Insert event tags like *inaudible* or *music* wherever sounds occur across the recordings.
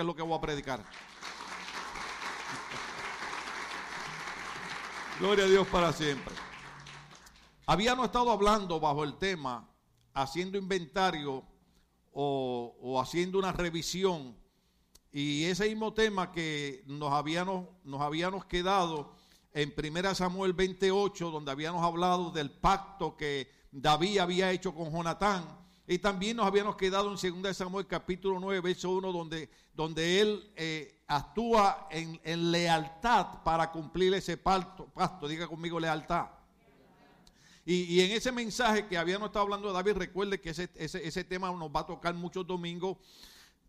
es lo que voy a predicar. Gloria a Dios para siempre. Habíamos estado hablando bajo el tema, haciendo inventario o, haciendo una revisión. Y ese mismo tema que nos habíamos, nos habíamos quedado en 1 Samuel 28, donde habíamos hablado del pacto que David había hecho con Jonatán. Y también nos habíamos quedado en 2 Samuel capítulo 9, verso 1, donde, donde él eh, actúa en, lealtad para cumplir ese pacto. Diga conmigo lealtad. Y, en ese mensaje que habíamos estado hablando de David, recuerde que ese, ese, tema nos va a tocar muchos domingos,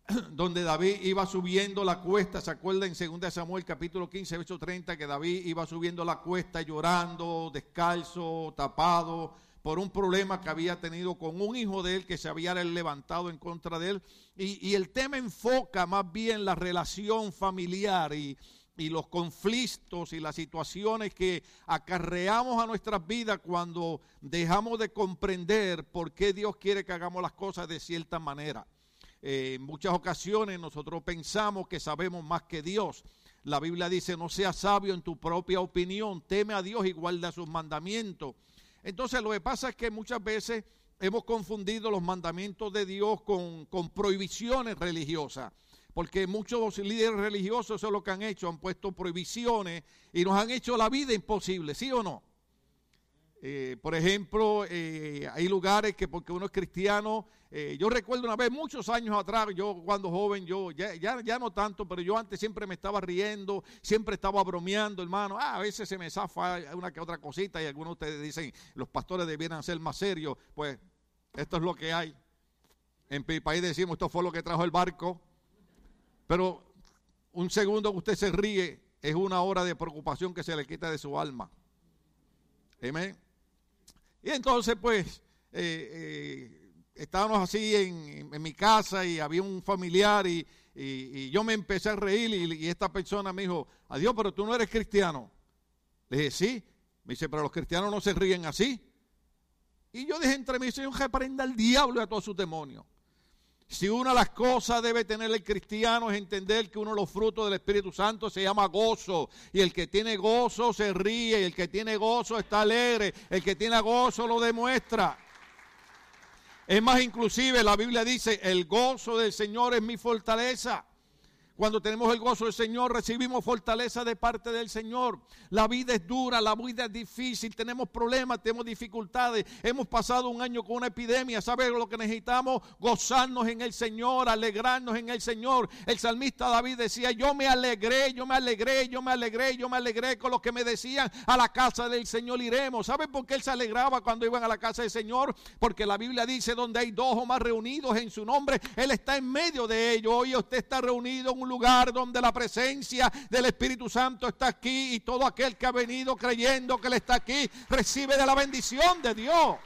*clears throat* donde David iba subiendo la cuesta, ¿se acuerda en 2 Samuel capítulo 15, verso 30, que David iba subiendo la cuesta llorando, descalzo, tapado, por un problema que había tenido con un hijo de él que se había levantado en contra de él. Y, el tema enfoca más bien la relación familiar y, los conflictos y las situaciones que acarreamos a nuestras vidas cuando dejamos de comprender por qué Dios quiere que hagamos las cosas de cierta manera. Eh, en muchas ocasiones nosotros pensamos que sabemos más que Dios. La Biblia dice, no seas sabio en tu propia opinión, teme a Dios y guarda sus mandamientos. Entonces lo que pasa es que muchas veces hemos confundido los mandamientos de Dios con, prohibiciones religiosas porque muchos líderes religiosos eso es lo que han hecho, han puesto prohibiciones y nos han hecho la vida imposible, ¿sí o no? Eh, por ejemplo, eh, hay lugares que porque uno es cristiano, eh, yo recuerdo una vez, muchos años atrás, yo cuando joven, yo ya, ya, no tanto, pero yo antes siempre me estaba riendo, siempre estaba bromeando, hermano. Ah, a veces se me zafa una que otra cosita y algunos de ustedes dicen, los pastores debieran ser más serios. Pues esto es lo que hay. En mi país decimos, esto fue lo que trajo el barco. Pero un segundo que usted se ríe es una hora de preocupación que se le quita de su alma. Amén. Y entonces, pues, eh, eh, estábamos así en, mi casa y había un familiar y, yo me empecé a reír y, esta persona me dijo, adiós, pero tú no eres cristiano. Le dije, sí. Me dice, pero los cristianos no se ríen así. Y yo dije entre mí, Señor, que prenda al diablo y a todos sus demonios. Si una de las cosas debe tener el cristiano es entender que uno de los frutos del Espíritu Santo se llama gozo. Y el que tiene gozo se ríe, y el que tiene gozo está alegre, el que tiene gozo lo demuestra. Es más, inclusive la Biblia dice, el gozo del Señor es mi fortaleza. Cuando tenemos el gozo del Señor, recibimos fortaleza de parte del Señor. La vida es dura, la vida es difícil, tenemos problemas, tenemos dificultades. Hemos pasado un año con una epidemia. ¿Sabes lo que necesitamos? Gozarnos en el Señor, alegrarnos en el Señor. El salmista David decía, yo me alegré, yo me alegré, yo me alegré, yo me alegré con los que me decían, a la casa del Señor iremos. ¿Saben por qué él se alegraba cuando iban a la casa del Señor? Porque la Biblia dice, donde hay dos o más reunidos en su nombre, Él está en medio de ellos. Hoy usted está reunido en un lugar donde la presencia del Espíritu Santo está aquí y todo aquel que ha venido creyendo que Él está aquí recibe de la bendición de Dios.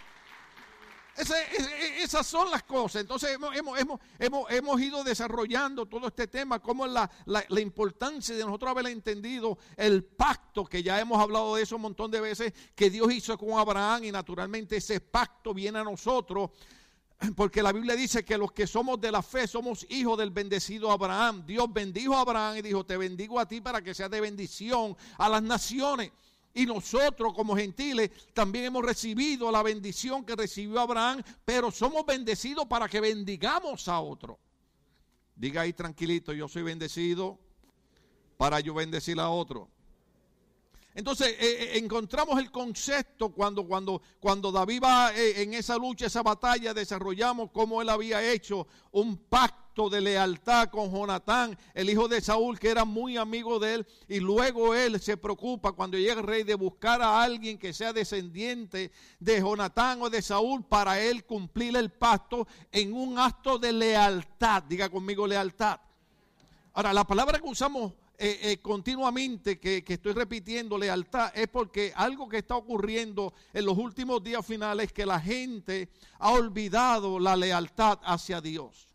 esas son las cosas. Entonces hemos, ido desarrollando todo este tema, como la, la, importancia de nosotros haber entendido el pacto, que ya hemos hablado de eso un montón de veces, que Dios hizo con Abraham y naturalmente ese pacto viene a nosotros porque la Biblia dice que los que somos de la fe somos hijos del bendecido Abraham. Dios bendijo a Abraham y dijo, te bendigo a ti para que sea de bendición a las naciones. Y nosotros como gentiles también hemos recibido la bendición que recibió Abraham, pero somos bendecidos para que bendigamos a otro. Diga ahí tranquilito, yo soy bendecido para yo bendecir a otro. Entonces eh, eh, encontramos el concepto cuando, cuando, cuando David va eh, en esa lucha, esa batalla, desarrollamos cómo él había hecho un pacto de lealtad con Jonatán, el hijo de Saúl, que era muy amigo de él, y luego él se preocupa cuando llega el rey de buscar a alguien que sea descendiente de Jonatán o de Saúl para él cumplir el pacto en un acto de lealtad. Diga conmigo lealtad. Ahora, la palabra que usamos eh, eh, continuamente que, estoy repitiendo lealtad es porque algo que está ocurriendo en los últimos días finales es que la gente ha olvidado la lealtad hacia Dios.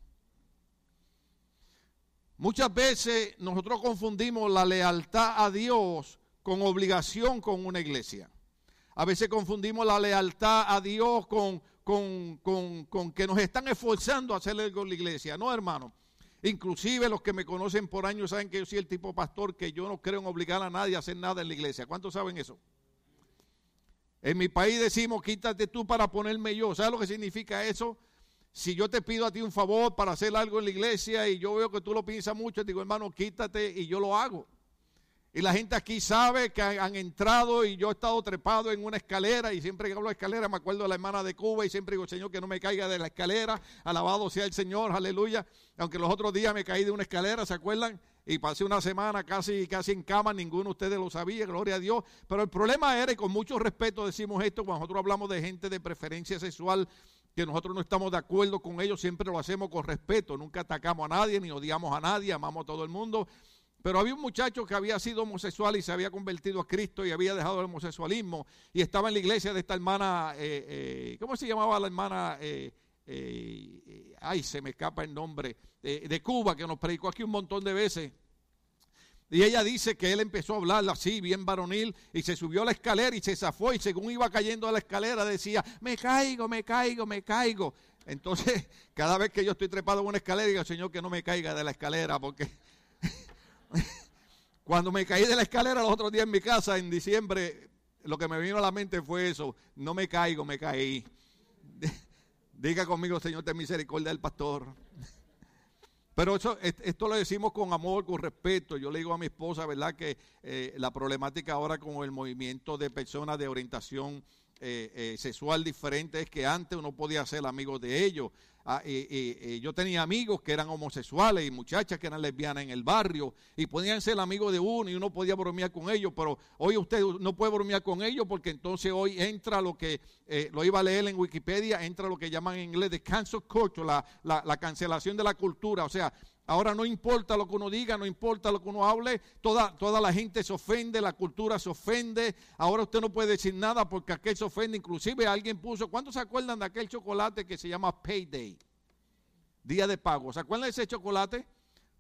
Muchas veces nosotros confundimos la lealtad a Dios con obligación con una iglesia. A veces confundimos la lealtad a Dios con, con, con, con que nos están esforzando a hacerle con la iglesia. No, hermano. Inclusive los que me conocen por años saben que yo soy el tipo pastor que yo no creo en obligar a nadie a hacer nada en la iglesia. ¿Cuántos saben eso? En mi país decimos, quítate tú para ponerme yo. ¿Sabes lo que significa eso? Si yo te pido a ti un favor para hacer algo en la iglesia y yo veo que tú lo piensas mucho, digo, hermano, quítate y yo lo hago. Y la gente aquí sabe que han entrado y yo he estado trepado en una escalera y siempre que hablo de escalera me acuerdo de la hermana de Cuba y siempre digo, Señor, que no me caiga de la escalera. Alabado sea el Señor, aleluya. Aunque los otros días me caí de una escalera, ¿se acuerdan? Y pasé una semana casi, casi en cama, ninguno de ustedes lo sabía, gloria a Dios. Pero el problema era, y con mucho respeto decimos esto, cuando nosotros hablamos de gente de preferencia sexual, que nosotros no estamos de acuerdo con ellos, siempre lo hacemos con respeto, nunca atacamos a nadie, ni odiamos a nadie, amamos a todo el mundo. Pero había un muchacho que había sido homosexual y se había convertido a Cristo y había dejado el homosexualismo y estaba en la iglesia de esta hermana, eh, eh, ¿cómo se llamaba la hermana? Eh, ay, se me escapa el nombre, de Cuba, que nos predicó aquí un montón de veces. Y ella dice que él empezó a hablar así, bien varonil, y se subió a la escalera y se zafó y según iba cayendo a la escalera decía, me caigo, me caigo, me caigo. Entonces, *laughs* cada vez que yo estoy trepado en una escalera, digo, Señor, que no me caiga de la escalera, porque *laughs* Cuando me caí de la escalera los otros días en mi casa, en diciembre, lo que me vino a la mente fue eso. No me caigo, me caí. *laughs* Diga conmigo, Señor, ten misericordia del pastor. *laughs* Pero eso, esto lo decimos con amor, con respeto. Yo le digo a mi esposa, ¿verdad? Que eh, la problemática ahora con el movimiento de personas de orientación eh, eh, sexual diferente es que antes uno podía ser amigo de ellos. Ah, yo tenía amigos que eran homosexuales y muchachas que eran lesbianas en el barrio y podían ser amigos de uno y uno podía bromear con ellos, pero hoy usted no puede bromear con ellos porque entonces hoy entra lo que, eh, lo iba a leer en Wikipedia, entra lo que llaman en inglés de cancel culture, la, la, la cancelación de la cultura, o sea, Ahora no importa lo que uno diga, no importa lo que uno hable, toda, toda la gente se ofende, la cultura se ofende. Ahora usted no puede decir nada porque aquel se ofende. Inclusive alguien puso, ¿cuántos se acuerdan de aquel chocolate que se llama Payday? Día de pago. ¿Se acuerdan de ese chocolate?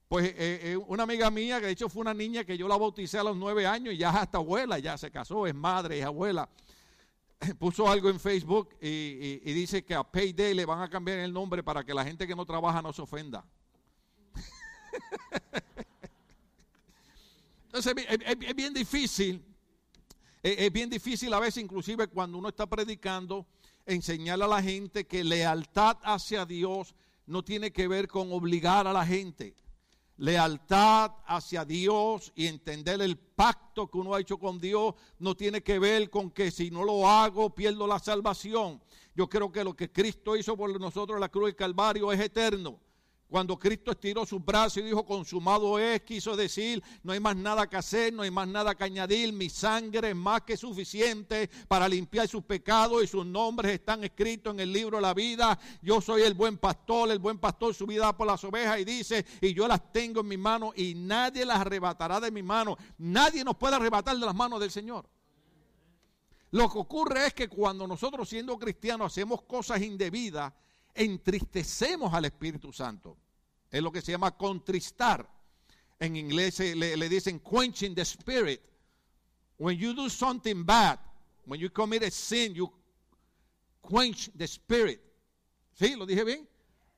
Pues eh, eh, una amiga mía, que de hecho fue una niña que yo la bauticé a los nueve años y ya hasta abuela, ya se casó, es madre, es abuela. *laughs* Puso algo en Facebook y dice que a Payday le van a cambiar el nombre para que la gente que no trabaja no se ofenda. Entonces es, bien difícil, es, bien difícil a veces inclusive cuando uno está predicando, enseñarle a la gente que lealtad hacia Dios no tiene que ver con obligar a la gente. Lealtad hacia Dios y entender el pacto que uno ha hecho con Dios no tiene que ver con que si no lo hago pierdo la salvación. Yo creo que lo que Cristo hizo por nosotros en la cruz del Calvario es eterno. Cuando Cristo estiró sus brazos y dijo, consumado es, quiso decir, no hay más nada que hacer, no hay más nada que añadir, mi sangre es más que suficiente para limpiar sus pecados y sus nombres están escritos en el libro de la vida. Yo soy el buen pastor, el buen pastor su vida por las ovejas y dice, y yo las tengo en mi mano y nadie las arrebatará de mi mano. Nadie nos puede arrebatar de las manos del Señor. Lo que ocurre es que cuando nosotros siendo cristianos hacemos cosas indebidas, entristecemos al Espíritu Santo. Es lo que se llama contristar. En inglés le, le dicen quenching the spirit. When you do something bad, when you commit a sin, you quench the spirit. ¿Sí? ¿Lo dije bien?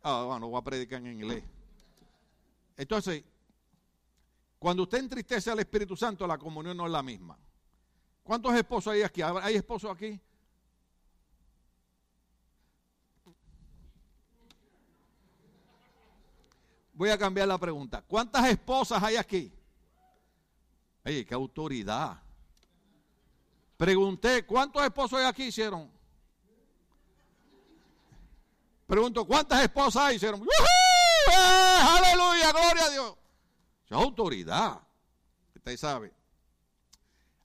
Ah, bueno, voy a predicar en inglés. Entonces, cuando usted entristece al Espíritu Santo, la comunión no es la misma. ¿Cuántos esposos hay aquí? ¿Hay esposos aquí? Voy a cambiar la pregunta. ¿Cuántas esposas hay aquí? Oye, qué autoridad. Pregunté, ¿cuántos esposos hay aquí? Hicieron. Pregunto, ¿cuántas esposas hay? Hicieron. ¡Eh! ¡Aleluya! ¡Gloria a Dios! Es autoridad. Usted sabe.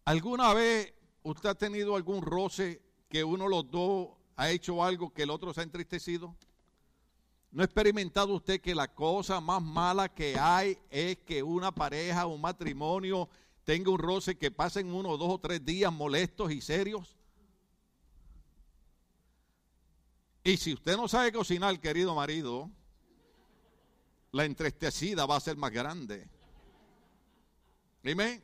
¿Alguna vez usted ha tenido algún roce que uno de los dos ha hecho algo que el otro se ha entristecido? ¿No ha experimentado usted que la cosa más mala que hay es que una pareja, un matrimonio, tenga un roce que pasen uno, dos o tres días molestos y serios? Y si usted no sabe cocinar, querido marido, la entristecida va a ser más grande. Dime.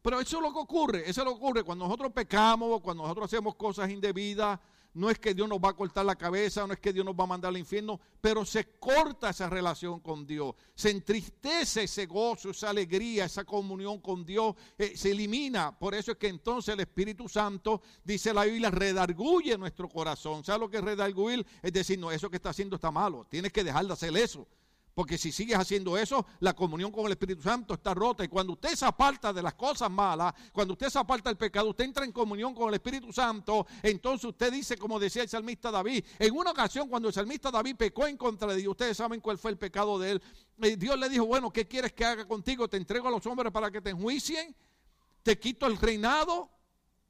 Pero eso es lo que ocurre, eso es lo que ocurre cuando nosotros pecamos, cuando nosotros hacemos cosas indebidas, no es que Dios nos va a cortar la cabeza, no es que Dios nos va a mandar al infierno, pero se corta esa relación con Dios, se entristece ese gozo, esa alegría, esa comunión con Dios, eh, se elimina. Por eso es que entonces el Espíritu Santo, dice la Biblia, redarguye nuestro corazón. ¿Sabes lo que es redarguir? Es decir, no, eso que está haciendo está malo, tienes que dejar de hacer eso. Porque si sigues haciendo eso, la comunión con el Espíritu Santo está rota. Y cuando usted se aparta de las cosas malas, cuando usted se aparta del pecado, usted entra en comunión con el Espíritu Santo. Entonces usted dice, como decía el salmista David, en una ocasión cuando el salmista David pecó en contra de Dios, ustedes saben cuál fue el pecado de él. Eh, Dios le dijo, bueno, ¿qué quieres que haga contigo? ¿Te entrego a los hombres para que te enjuicien? ¿Te quito el reinado?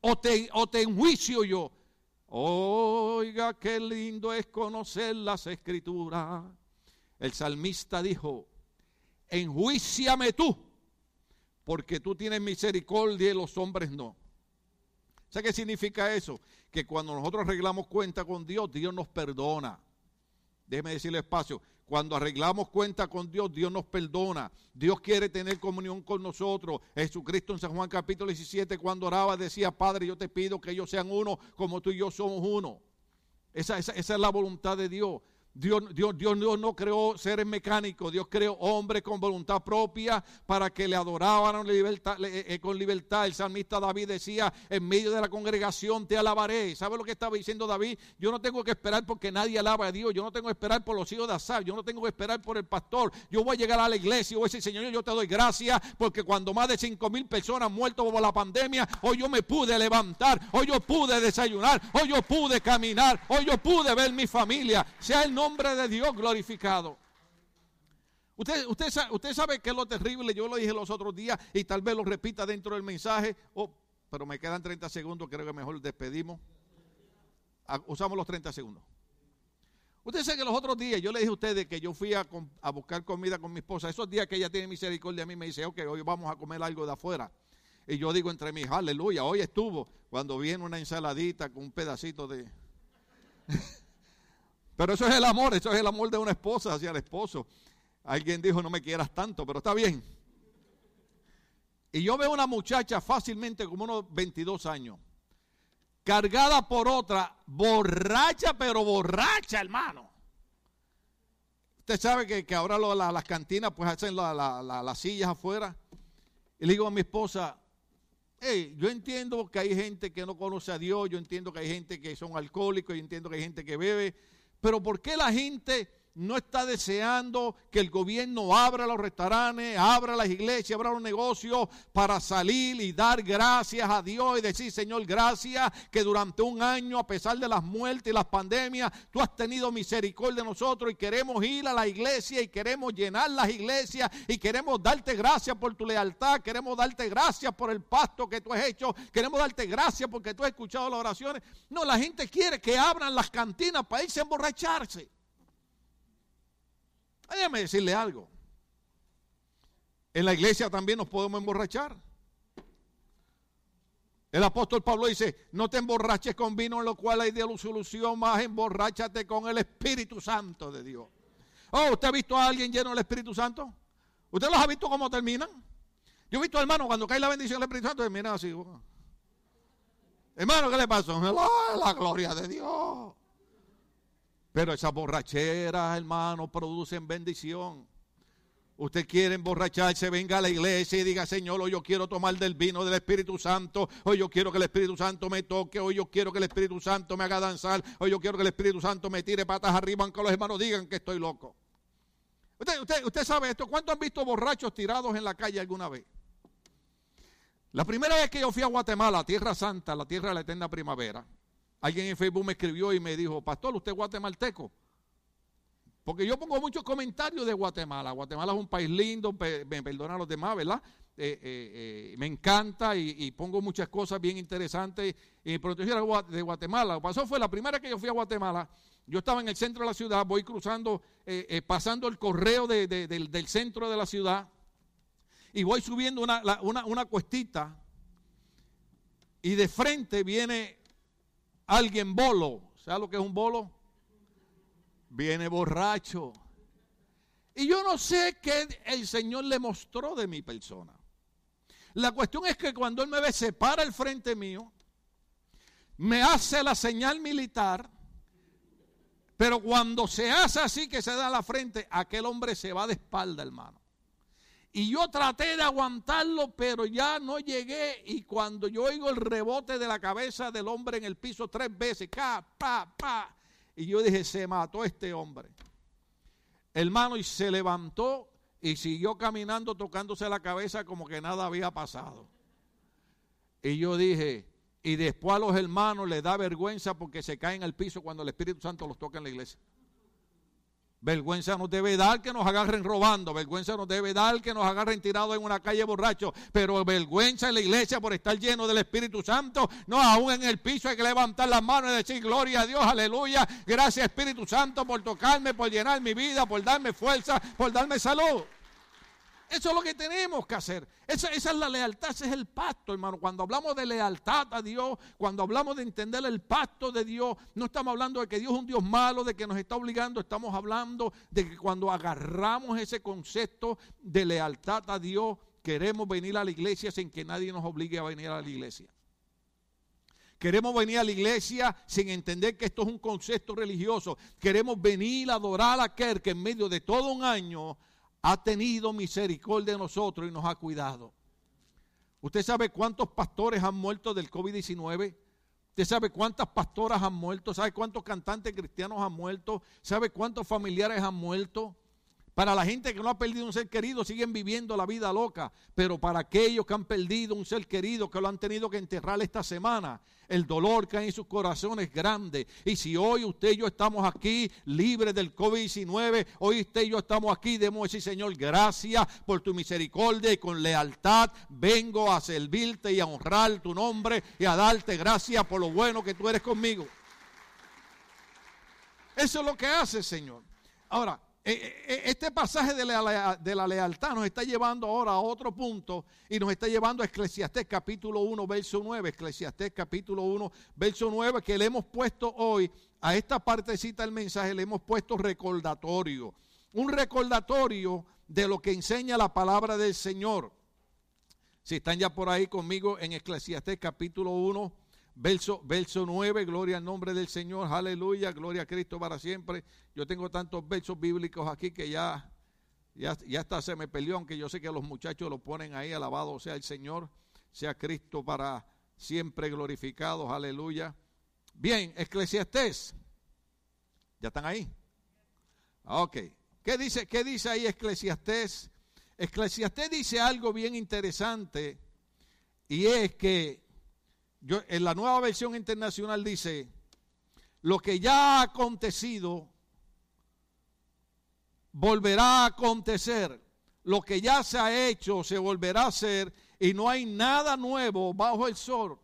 ¿O te, o te enjuicio yo? Oiga, qué lindo es conocer las escrituras. El salmista dijo, enjuiciame tú, porque tú tienes misericordia y los hombres no. ¿Sabe qué significa eso? Que cuando nosotros arreglamos cuenta con Dios, Dios nos perdona. Déjeme decirle espacio. Cuando arreglamos cuenta con Dios, Dios nos perdona. Dios quiere tener comunión con nosotros. Jesucristo en San Juan capítulo 17, cuando oraba, decía, Padre, yo te pido que ellos sean uno como tú y yo somos uno. Esa, esa, esa es la voluntad de Dios. Dios, Dios, Dios, no creó seres mecánicos, Dios creó hombres con voluntad propia para que le adoraban libertad, eh, eh, con libertad. El salmista David decía, en medio de la congregación te alabaré. ¿Sabe lo que estaba diciendo David? Yo no tengo que esperar porque nadie alaba a Dios, yo no tengo que esperar por los hijos de Asaf, yo no tengo que esperar por el pastor. Yo voy a llegar a la iglesia y voy a decir, Señor, yo te doy gracias porque cuando más de cinco mil personas han muerto por la pandemia, hoy yo me pude levantar, hoy yo pude desayunar, hoy yo pude caminar, hoy yo pude ver mi familia. Sea el nombre nombre de Dios glorificado. Usted, sabe que es lo terrible, yo lo dije los otros días y tal vez lo repita dentro del mensaje, oh, pero me quedan 30 segundos, creo que mejor despedimos. Ah, usamos los 30 segundos. Usted sabe que los otros días yo le dije a ustedes que yo fui a, a, buscar comida con mi esposa. Esos días que ella tiene misericordia a mí me dice, ok, hoy vamos a comer algo de afuera. Y yo digo entre mis, aleluya, hoy estuvo cuando viene una ensaladita con un pedacito de... Pero eso es el amor, eso es el amor de una esposa hacia el esposo. Alguien dijo, no me quieras tanto, pero está bien. Y yo veo una muchacha fácilmente como unos 22 años, cargada por otra, borracha, pero borracha, hermano. Usted sabe que, ahora las cantinas pues hacen las sillas afuera. Y le digo a mi esposa, hey, yo entiendo que hay gente que no conoce a Dios, yo entiendo que hay gente que son alcohólicos, yo entiendo que hay gente que bebe, pero ¿por qué la gente no está deseando que el gobierno abra los restaurantes, abra las iglesias, abra los negocios para salir y dar gracias a Dios y decir, Señor, gracias que durante un año, a pesar de las muertes y las pandemias, tú has tenido misericordia de nosotros y queremos ir a la iglesia y queremos llenar las iglesias y queremos darte gracias por tu lealtad, queremos darte gracias por el pasto que tú has hecho, queremos darte gracias porque tú has escuchado las oraciones. No, la gente quiere que abran las cantinas para irse a emborracharse. Déjame decirle algo. En la iglesia también nos podemos emborrachar. El apóstol Pablo dice, no te emborraches con vino en lo cual hay solución, más emborráchate con el Espíritu Santo de Dios. Oh, ¿usted ha visto a alguien lleno del Espíritu Santo? ¿Usted los ha visto cómo terminan? Yo he visto, hermano, cuando cae la bendición del Espíritu Santo, termina así. Hermano, ¿qué le pasó? *laughs* la gloria de Dios. Pero esa borrachera, hermano, producen bendición. Usted quiere emborracharse, venga a la iglesia y diga, Señor, hoy yo quiero tomar del vino del Espíritu Santo, hoy yo quiero que el Espíritu Santo me toque, hoy yo quiero que el Espíritu Santo me haga danzar, hoy yo quiero que el Espíritu Santo me tire patas arriba, aunque los hermanos digan que estoy loco. Usted, usted, usted sabe esto, ¿cuántos han visto borrachos tirados en la calle alguna vez? La primera vez que yo fui a Guatemala, Tierra Santa, la tierra de la eterna primavera, Alguien en Facebook me escribió y me dijo, pastor, ¿usted es guatemalteco? Porque yo pongo muchos comentarios de Guatemala. Guatemala es un país lindo, me perdonan los demás, ¿verdad? Eh, eh, eh, me encanta y, pongo muchas cosas bien interesantes. Y proteger de Guatemala. Lo que pasó fue la primera que yo fui a Guatemala. Yo estaba en el centro de la ciudad, voy cruzando, pasando el correo del, centro de la ciudad y voy subiendo una, una, una cuestita y de frente viene alguien bolo. ¿Sabe lo que es un bolo? Viene borracho. Y yo no sé qué el Señor le mostró de mi persona. La cuestión es que cuando Él me ve, se para el frente mío, me hace la señal militar, pero cuando se hace así que se da la frente, aquel hombre se va de espalda, hermano. Y yo traté de aguantarlo, pero ya no llegué. Y cuando yo oigo el rebote de la cabeza del hombre en el piso tres veces, ca, pa, pa. Y yo dije, se mató este hombre. Hermano, y se levantó y siguió caminando tocándose la cabeza como que nada había pasado. Y yo dije, y después a los hermanos les da vergüenza porque se caen al piso cuando el Espíritu Santo los toca en la iglesia. Vergüenza nos debe dar que nos agarren robando, vergüenza nos debe dar que nos agarren tirados en una calle borracho, pero vergüenza en la iglesia por estar lleno del Espíritu Santo, no aún en el piso hay que levantar las manos y decir gloria a Dios, aleluya, gracias Espíritu Santo por tocarme, por llenar mi vida, por darme fuerza, por darme salud. Eso es lo que tenemos que hacer. Esa, es la lealtad, ese es el pacto, hermano. Cuando hablamos de lealtad a Dios, cuando hablamos de entender el pacto de Dios, no estamos hablando de que Dios es un Dios malo, de que nos está obligando, estamos hablando de que cuando agarramos ese concepto de lealtad a Dios, queremos venir a la iglesia sin que nadie nos obligue a venir a la iglesia. Queremos venir a la iglesia sin entender que esto es un concepto religioso. Queremos venir a adorar a aquel que en medio de todo un año ha tenido misericordia de nosotros y nos ha cuidado. ¿Usted sabe cuántos pastores han muerto del COVID-19? ¿Usted sabe cuántas pastoras han muerto? ¿Sabe cuántos cantantes cristianos han muerto? ¿Sabe cuántos familiares han muerto? Para la gente que no ha perdido un ser querido, siguen viviendo la vida loca. Pero para aquellos que han perdido un ser querido, que lo han tenido que enterrar esta semana, el dolor que hay en sus corazones es grande. Y si hoy usted y yo estamos aquí libres del COVID-19, hoy usted y yo estamos aquí, debemos decir, Señor, gracias por tu misericordia y con lealtad vengo a servirte y a honrar tu nombre y a darte gracias por lo bueno que tú eres conmigo. Eso es lo que hace, Señor. Ahora, este pasaje de la, lealtad nos está llevando ahora a otro punto y nos está llevando a Eclesiastés capítulo 1, verso 9. Eclesiastés capítulo 1, verso 9, que le hemos puesto hoy a esta partecita del mensaje, le hemos puesto recordatorio. Un recordatorio de lo que enseña la palabra del Señor. Si están ya por ahí conmigo en Eclesiastés capítulo 1, Verso, verso 9, gloria al nombre del Señor, aleluya, gloria a Cristo para siempre. Yo tengo tantos versos bíblicos aquí que ya, ya, ya hasta se me peleó, aunque yo sé que los muchachos lo ponen ahí, alabado sea el Señor, sea Cristo para siempre glorificado, aleluya. Bien, Eclesiastés, ¿ya están ahí? Ok, ¿qué dice, qué dice ahí Eclesiastés? Eclesiastés dice algo bien interesante y es que en la nueva versión internacional dice, lo que ya ha acontecido volverá a acontecer, lo que ya se ha hecho se volverá a hacer y no hay nada nuevo bajo el sol.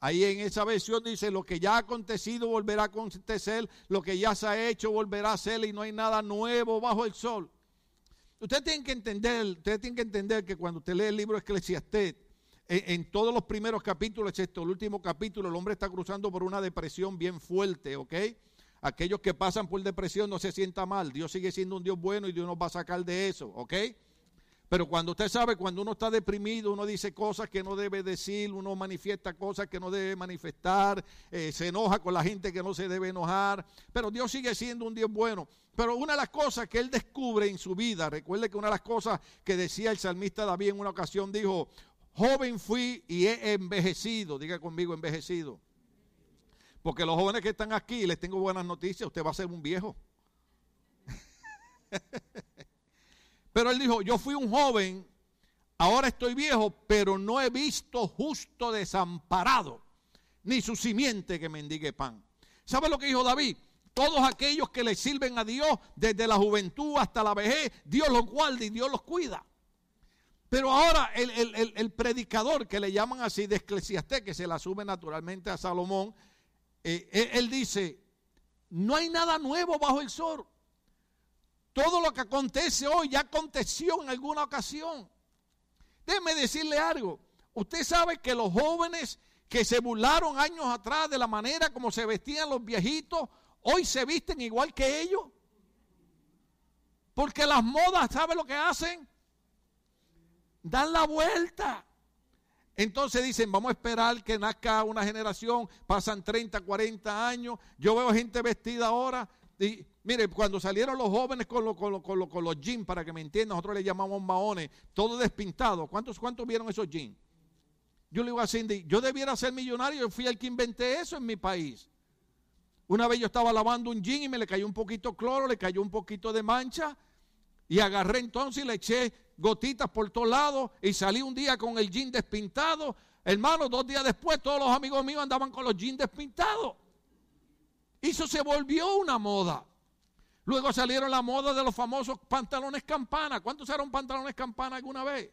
Ahí en esa versión dice, lo que ya ha acontecido volverá a acontecer, lo que ya se ha hecho volverá a ser y no hay nada nuevo bajo el sol. Usted tiene que entender, usted tiene que entender que cuando usted lee el libro Eclesiastés, en, todos los primeros capítulos, excepto el último capítulo, el hombre está cruzando por una depresión bien fuerte, ¿ok? Aquellos que pasan por depresión no se sienta mal. Dios sigue siendo un Dios bueno y Dios nos va a sacar de eso, ¿ok? Pero cuando usted sabe, cuando uno está deprimido, uno dice cosas que no debe decir, uno manifiesta cosas que no debe manifestar, eh, se enoja con la gente que no se debe enojar. Pero Dios sigue siendo un Dios bueno. Pero una de las cosas que él descubre en su vida, recuerde que una de las cosas que decía el salmista David en una ocasión, dijo, Joven fui y he envejecido. Diga conmigo, envejecido. Porque los jóvenes que están aquí, les tengo buenas noticias, usted va a ser un viejo. *laughs* pero él dijo, yo fui un joven, ahora estoy viejo, pero no he visto justo desamparado, ni su simiente que mendigue pan. ¿Sabe lo que dijo David? Todos aquellos que le sirven a Dios desde la juventud hasta la vejez, Dios los guarda y Dios los cuida. Pero ahora el, predicador que le llaman así de Eclesiastés, que se la sube naturalmente a Salomón, eh, él, dice, no hay nada nuevo bajo el sol. Todo lo que acontece hoy ya aconteció en alguna ocasión. Déjeme decirle algo. Usted sabe que los jóvenes que se burlaron años atrás de la manera como se vestían los viejitos, hoy se visten igual que ellos. Porque las modas, ¿sabe lo que hacen? Dan la vuelta. Entonces dicen, vamos a esperar que nazca una generación, pasan 30, 40 años, yo veo gente vestida ahora, y mire, cuando salieron los jóvenes con, con, con, los jeans, para que me entiendan, nosotros le llamamos maones, todo despintado, ¿cuántos, cuántos vieron esos jeans? Yo le digo a Cindy, yo debiera ser millonario, yo fui el que inventé eso en mi país. Una vez yo estaba lavando un jean y me le cayó un poquito cloro, le cayó un poquito de mancha, y agarré entonces y le eché gotitas por todos lados y salí un día con el jean despintado. Hermano, dos días después todos los amigos míos andaban con los jeans despintados. Eso se volvió una moda. Luego salieron la moda de los famosos pantalones campana. ¿Cuántos usaron pantalones campana alguna vez?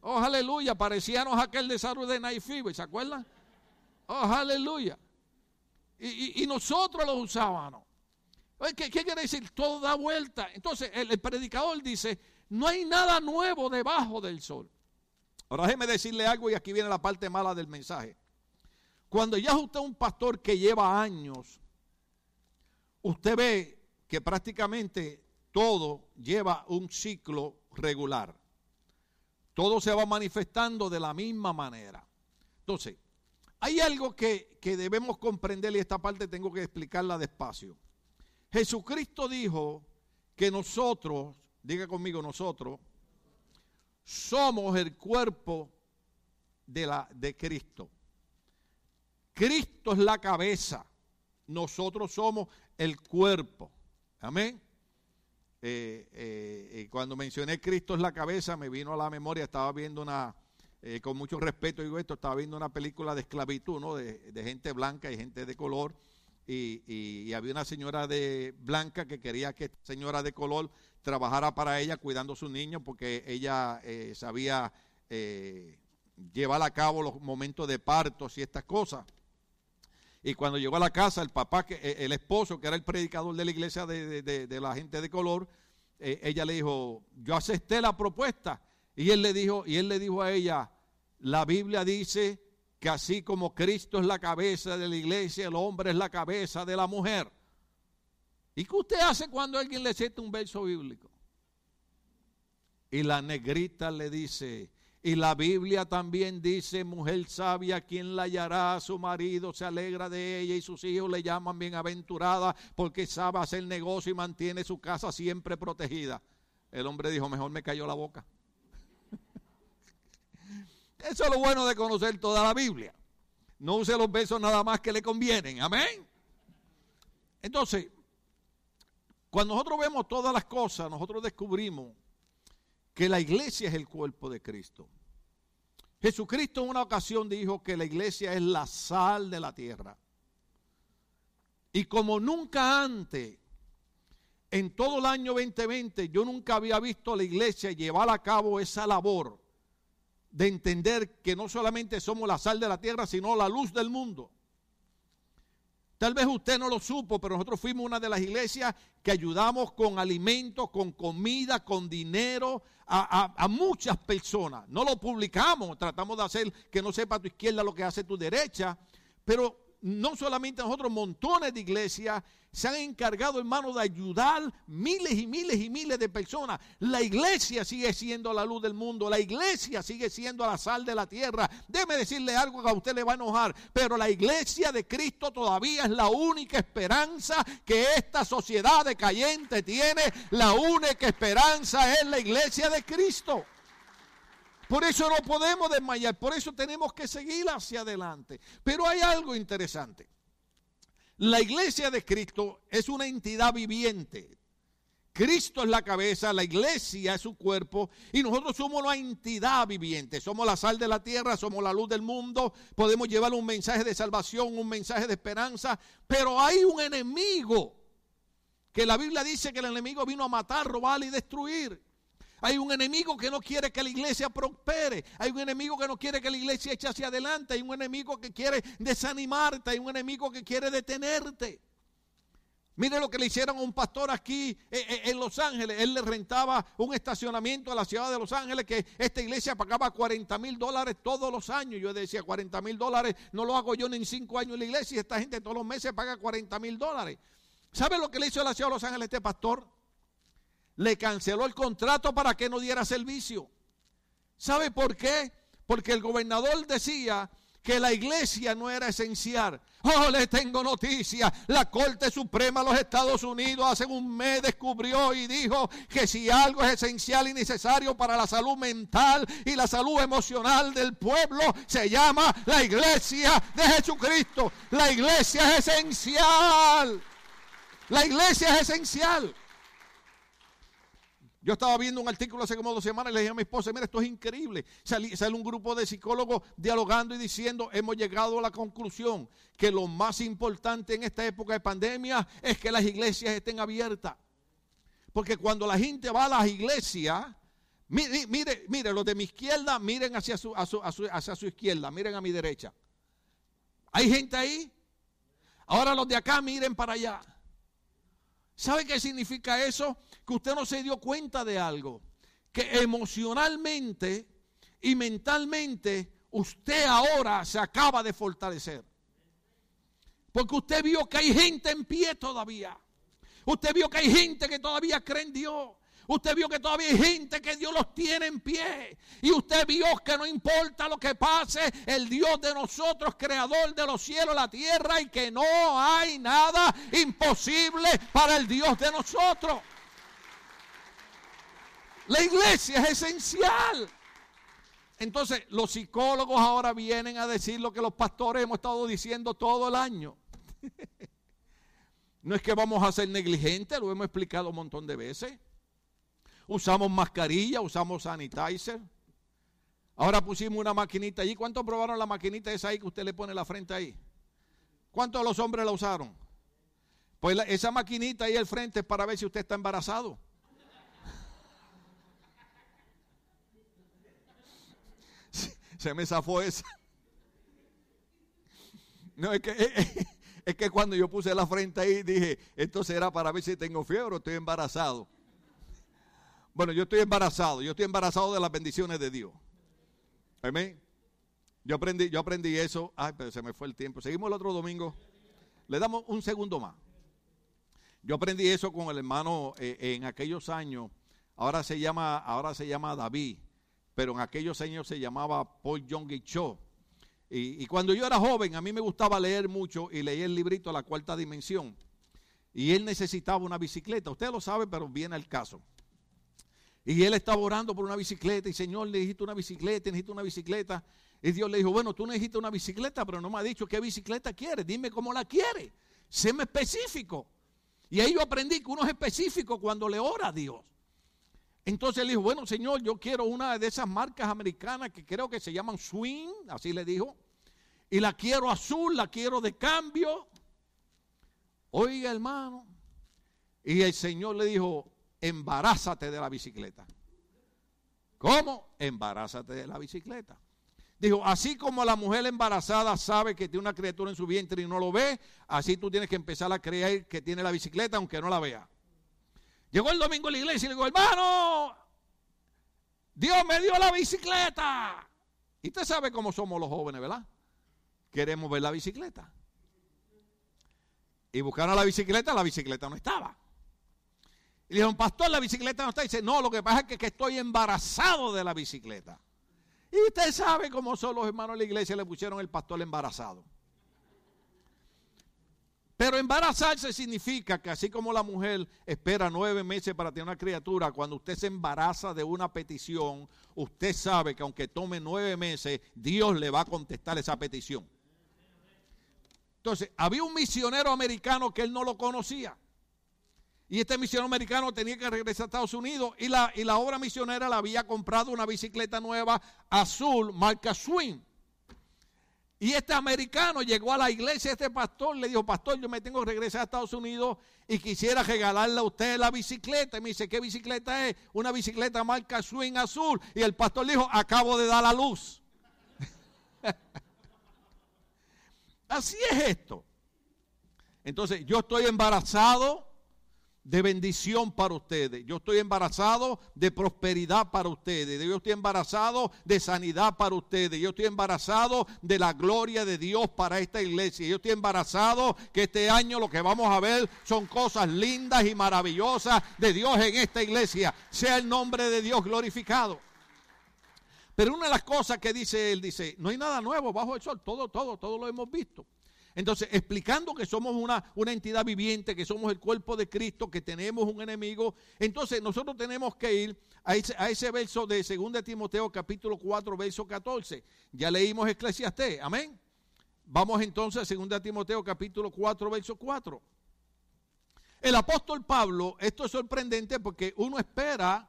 Oh, aleluya. Parecían aquel de de Night ¿se acuerdan? Oh, aleluya. Y, nosotros los usábamos. ¿Qué, quiere decir? Todo da vuelta. Entonces, el, predicador dice, no hay nada nuevo debajo del sol. Ahora déjeme decirle algo y aquí viene la parte mala del mensaje. Cuando ya usted es un pastor que lleva años, usted ve que prácticamente todo lleva un ciclo regular. Todo se va manifestando de la misma manera. Entonces, hay algo que, que debemos comprender y esta parte tengo que explicarla despacio. Jesucristo dijo que nosotros, diga conmigo nosotros, somos el cuerpo de, la, de Cristo. Cristo es la cabeza, nosotros somos el cuerpo. Amén. Eh, eh, cuando mencioné Cristo es la cabeza, me vino a la memoria, estaba viendo una, eh, con mucho respeto digo esto, estaba viendo una película de esclavitud, ¿no? De, de gente blanca y gente de color y, había una señora de blanca que quería que esta señora de color trabajara para ella cuidando a su niño porque ella eh, sabía eh, llevar a cabo los momentos de partos y estas cosas. Y cuando llegó a la casa, el papá, que, eh, el esposo, que era el predicador de la iglesia de, la gente de color, ella le dijo, yo acepté la propuesta. Y él le dijo, y él le dijo a ella, la Biblia dice que así como Cristo es la cabeza de la iglesia, el hombre es la cabeza de la mujer. ¿Y qué usted hace cuando alguien le cita un verso bíblico? Y la negrita le dice, y la Biblia también dice, mujer sabia, quien la hallará, su marido se alegra de ella y sus hijos le llaman bienaventurada porque sabe hacer negocio y mantiene su casa siempre protegida. El hombre dijo, mejor me cayó la boca. *laughs* Eso es lo bueno de conocer toda la Biblia. No use los besos nada más que le convienen. Amén. Entonces, cuando nosotros vemos todas las cosas, nosotros descubrimos que la iglesia es el cuerpo de Cristo. Jesucristo en una ocasión dijo que la iglesia es la sal de la tierra. Y como nunca antes, en todo el año 2020, yo nunca había visto a la iglesia llevar a cabo esa labor de entender que no solamente somos la sal de la tierra, sino la luz del mundo. Tal vez usted no lo supo, pero nosotros fuimos una de las iglesias que ayudamos con alimentos, con comida, con dinero a, a, muchas personas. No lo publicamos, tratamos de hacer que no sepa tu izquierda lo que hace tu derecha, pero no solamente nosotros, montones de iglesias se han encargado, hermano, de ayudar miles y miles y miles de personas. La iglesia sigue siendo la luz del mundo, la iglesia sigue siendo la sal de la tierra. Déjeme decirle algo que a usted le va a enojar, pero la iglesia de Cristo todavía es la única esperanza que esta sociedad decayente tiene. La única esperanza es la iglesia de Cristo. Por eso no podemos desmayar, por eso tenemos que seguir hacia adelante. Pero hay algo interesante. La iglesia de Cristo es una entidad viviente. Cristo es la cabeza, la iglesia es su cuerpo y nosotros somos la entidad viviente. Somos la sal de la tierra, somos la luz del mundo. Podemos llevar un mensaje de salvación, un mensaje de esperanza, pero hay un enemigo que la Biblia dice que el enemigo vino a matar, robar y destruir. Hay un enemigo que no quiere que la iglesia prospere. Hay un enemigo que no quiere que la iglesia eche hacia adelante. Hay un enemigo que quiere desanimarte. Hay un enemigo que quiere detenerte. Mire lo que le hicieron a un pastor aquí eh, eh, en Los Ángeles. Él le rentaba un estacionamiento a la ciudad de Los Ángeles que esta iglesia pagaba 40 mil dólares todos los años. Yo decía 40 mil dólares no lo hago yo ni en cinco años en la iglesia. Esta gente todos los meses paga 40 mil dólares. ¿Sabe lo que le hizo a la ciudad de Los Ángeles este pastor? Le canceló el contrato para que no diera servicio. ¿Sabe por qué? Porque el gobernador decía que la iglesia no era esencial. Oh, les tengo noticia. La Corte Suprema de los Estados Unidos hace un mes descubrió y dijo que si algo es esencial y necesario para la salud mental y la salud emocional del pueblo, se llama la iglesia de Jesucristo. La iglesia es esencial. La iglesia es esencial. Yo estaba viendo un artículo hace como dos semanas y le dije a mi esposa, mira, esto es increíble. sale un grupo de psicólogos dialogando y diciendo, hemos llegado a la conclusión que lo más importante en esta época de pandemia es que las iglesias estén abiertas. Porque cuando la gente va a las iglesias, mire, mire, mire, los de mi izquierda, miren hacia su, hacia su izquierda, miren a mi derecha. ¿Hay gente ahí? Ahora los de acá miren para allá. ¿Sabe qué significa eso? Que usted no se dio cuenta de algo. Que emocionalmente y mentalmente usted ahora se acaba de fortalecer. Porque usted vio que hay gente en pie todavía. Usted vio que hay gente que todavía cree en Dios. Usted vio que todavía hay gente que Dios los tiene en pie. Y usted vio que no importa lo que pase, el Dios de nosotros, creador de los cielos, la tierra, y que no hay nada imposible para el Dios de nosotros. La iglesia es esencial. Entonces, los psicólogos ahora vienen a decir lo que los pastores hemos estado diciendo todo el año. *laughs* No es que vamos a ser negligentes, lo hemos explicado un montón de veces usamos mascarilla, usamos sanitizer. Ahora pusimos una maquinita allí. ¿Cuántos probaron la maquinita esa ahí que usted le pone la frente ahí? ¿Cuántos de los hombres la usaron? Pues esa maquinita ahí al frente es para ver si usted está embarazado. *laughs* Se me zafó esa. No, es que, *laughs* es que cuando yo puse la frente ahí dije, esto será para ver si tengo fiebre o estoy embarazado. Bueno, yo estoy embarazado, yo estoy embarazado de las bendiciones de Dios. Amén. Yo aprendí, yo aprendí eso. Ay, pero se me fue el tiempo. Seguimos el otro domingo. Le damos un segundo más. Yo aprendí eso con el hermano eh, en aquellos años. Ahora se llama, ahora se llama David, pero en aquellos años se llamaba Paul John Cho. Y, y, cuando yo era joven, a mí me gustaba leer mucho y leí el librito La Cuarta Dimensión. Y él necesitaba una bicicleta. Usted lo sabe, pero viene el caso. Y él estaba orando por una bicicleta y Señor, le dijiste una bicicleta, necesito una bicicleta. Y Dios le dijo, bueno, tú necesitas una bicicleta, pero no me ha dicho qué bicicleta quiere. Dime cómo la quiere. Séme específico. Y ahí yo aprendí que uno es específico cuando le ora a Dios. Entonces él dijo, bueno, Señor, yo quiero una de esas marcas americanas que creo que se llaman Swing, así le dijo. Y la quiero azul, la quiero de cambio. Oiga, hermano. Y el Señor le dijo, embarázate de la bicicleta. ¿Cómo? Embarázate de la bicicleta. Dijo, así como la mujer embarazada sabe que tiene una criatura en su vientre y no lo ve, así tú tienes que empezar a creer que tiene la bicicleta aunque no la vea. Llegó el domingo a la iglesia y le dijo, hermano, Dios me dio la bicicleta. Y usted sabe cómo somos los jóvenes, ¿verdad? Queremos ver la bicicleta. Y buscaron la bicicleta, la bicicleta no estaba. Y le dijeron, pastor, la bicicleta no está. Y dice, no, lo que pasa es que, estoy embarazado de la bicicleta. Y usted sabe cómo son los hermanos de la iglesia, le pusieron el pastor embarazado. Pero embarazarse significa que así como la mujer espera nueve meses para tener una criatura, cuando usted se embaraza de una petición, usted sabe que aunque tome nueve meses, Dios le va a contestar esa petición. Entonces, había un misionero americano que él no lo conocía. Y este misionero americano tenía que regresar a Estados Unidos y la, y la obra misionera le había comprado una bicicleta nueva azul, marca Swing. Y este americano llegó a la iglesia, este pastor le dijo, pastor, yo me tengo que regresar a Estados Unidos y quisiera regalarle a usted la bicicleta. Y me dice, ¿qué bicicleta es? Una bicicleta marca Swing azul. Y el pastor le dijo, acabo de dar la luz. *laughs* Así es esto. Entonces, yo estoy embarazado de bendición para ustedes. Yo estoy embarazado de prosperidad para ustedes. Yo estoy embarazado de sanidad para ustedes. Yo estoy embarazado de la gloria de Dios para esta iglesia. Yo estoy embarazado que este año lo que vamos a ver son cosas lindas y maravillosas de Dios en esta iglesia. Sea el nombre de Dios glorificado. Pero una de las cosas que dice él, dice, no hay nada nuevo bajo el sol, todo, todo, todo lo hemos visto. Entonces, explicando que somos una, una, entidad viviente, que somos el cuerpo de Cristo, que tenemos un enemigo, entonces nosotros tenemos que ir a ese, verso de 2 Timoteo capítulo 4, verso 14. Ya leímos Eclesiastés, amén. Vamos entonces a 2 Timoteo capítulo 4, verso 4. El apóstol Pablo, esto es sorprendente porque uno espera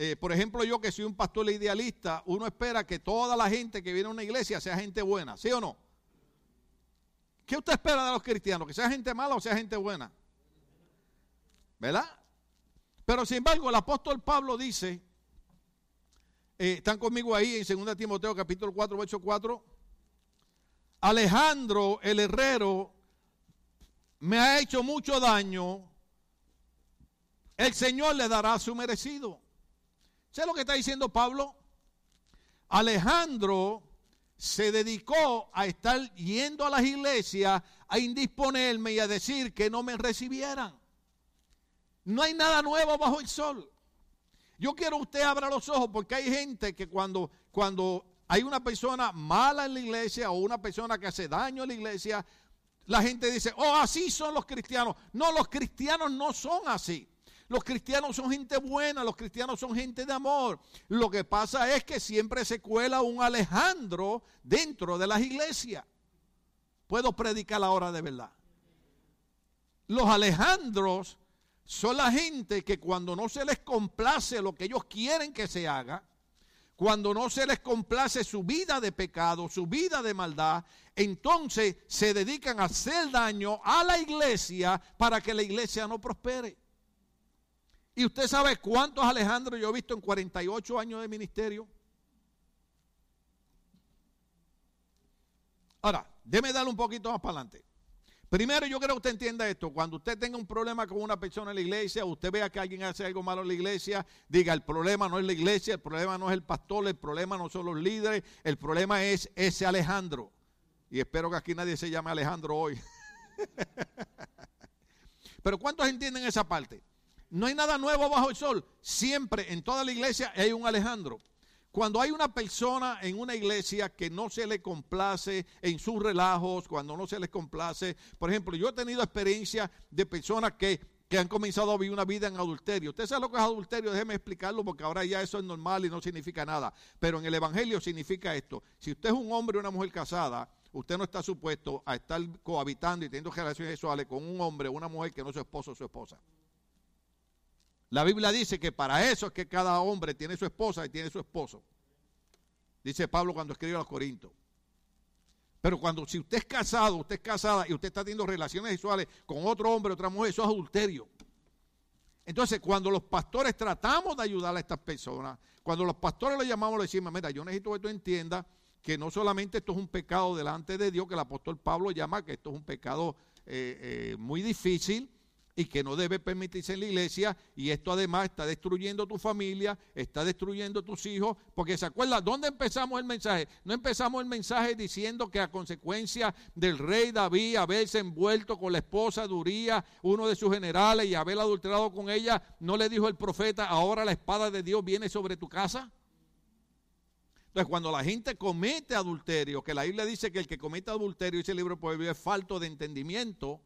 eh, por ejemplo, yo que soy un pastor idealista, uno espera que toda la gente que viene a una iglesia sea gente buena, ¿sí o no? ¿Qué usted espera de los cristianos? ¿Que sea gente mala o sea gente buena? ¿Verdad? Pero sin embargo, el apóstol Pablo dice, eh, están conmigo ahí en 2 Timoteo capítulo 4, verso 4, Alejandro el herrero me ha hecho mucho daño, el Señor le dará su merecido. ¿Sabes lo que está diciendo Pablo? Alejandro se dedicó a estar yendo a las iglesias a indisponerme y a decir que no me recibieran. No hay nada nuevo bajo el sol. Yo quiero que usted abra los ojos porque hay gente que cuando, cuando hay una persona mala en la iglesia o una persona que hace daño en la iglesia, la gente dice, oh, así son los cristianos. No, los cristianos no son así. Los cristianos son gente buena, los cristianos son gente de amor. Lo que pasa es que siempre se cuela un Alejandro dentro de las iglesias. Puedo predicar la hora de verdad. Los Alejandros son la gente que cuando no se les complace lo que ellos quieren que se haga, cuando no se les complace su vida de pecado, su vida de maldad, entonces se dedican a hacer daño a la iglesia para que la iglesia no prospere. ¿Y usted sabe cuántos Alejandro yo he visto en 48 años de ministerio? Ahora, déme darle un poquito más para adelante. Primero, yo creo que usted entienda esto. Cuando usted tenga un problema con una persona en la iglesia, usted vea que alguien hace algo malo en la iglesia, diga, el problema no es la iglesia, el problema no es el pastor, el problema no son los líderes, el problema es ese Alejandro. Y espero que aquí nadie se llame Alejandro hoy. *laughs* Pero ¿cuántos entienden esa parte? No hay nada nuevo bajo el sol. Siempre en toda la iglesia hay un Alejandro. Cuando hay una persona en una iglesia que no se le complace en sus relajos, cuando no se les complace, por ejemplo, yo he tenido experiencia de personas que, que han comenzado a vivir una vida en adulterio. Usted sabe lo que es adulterio, déjeme explicarlo porque ahora ya eso es normal y no significa nada. Pero en el Evangelio significa esto. Si usted es un hombre o una mujer casada, usted no está supuesto a estar cohabitando y teniendo relaciones sexuales con un hombre o una mujer que no es su esposo o su esposa. La Biblia dice que para eso es que cada hombre tiene su esposa y tiene su esposo. Dice Pablo cuando escribe a los Corintios. Pero cuando si usted es casado, usted es casada y usted está teniendo relaciones sexuales con otro hombre, otra mujer, eso es adulterio. Entonces, cuando los pastores tratamos de ayudar a estas personas, cuando los pastores le llamamos, le decimos, mira, yo necesito que tú entiendas que no solamente esto es un pecado delante de Dios, que el apóstol Pablo llama que esto es un pecado eh, eh, muy difícil, y que no debe permitirse en la iglesia. Y esto además está destruyendo tu familia, está destruyendo tus hijos. Porque se acuerda, ¿dónde empezamos el mensaje? No empezamos el mensaje diciendo que a consecuencia del rey David haberse envuelto con la esposa de uno de sus generales, y haber adulterado con ella, no le dijo el profeta, ahora la espada de Dios viene sobre tu casa. Entonces, cuando la gente comete adulterio, que la Biblia dice que el que comete adulterio, ese libro prohibido, es falto de entendimiento,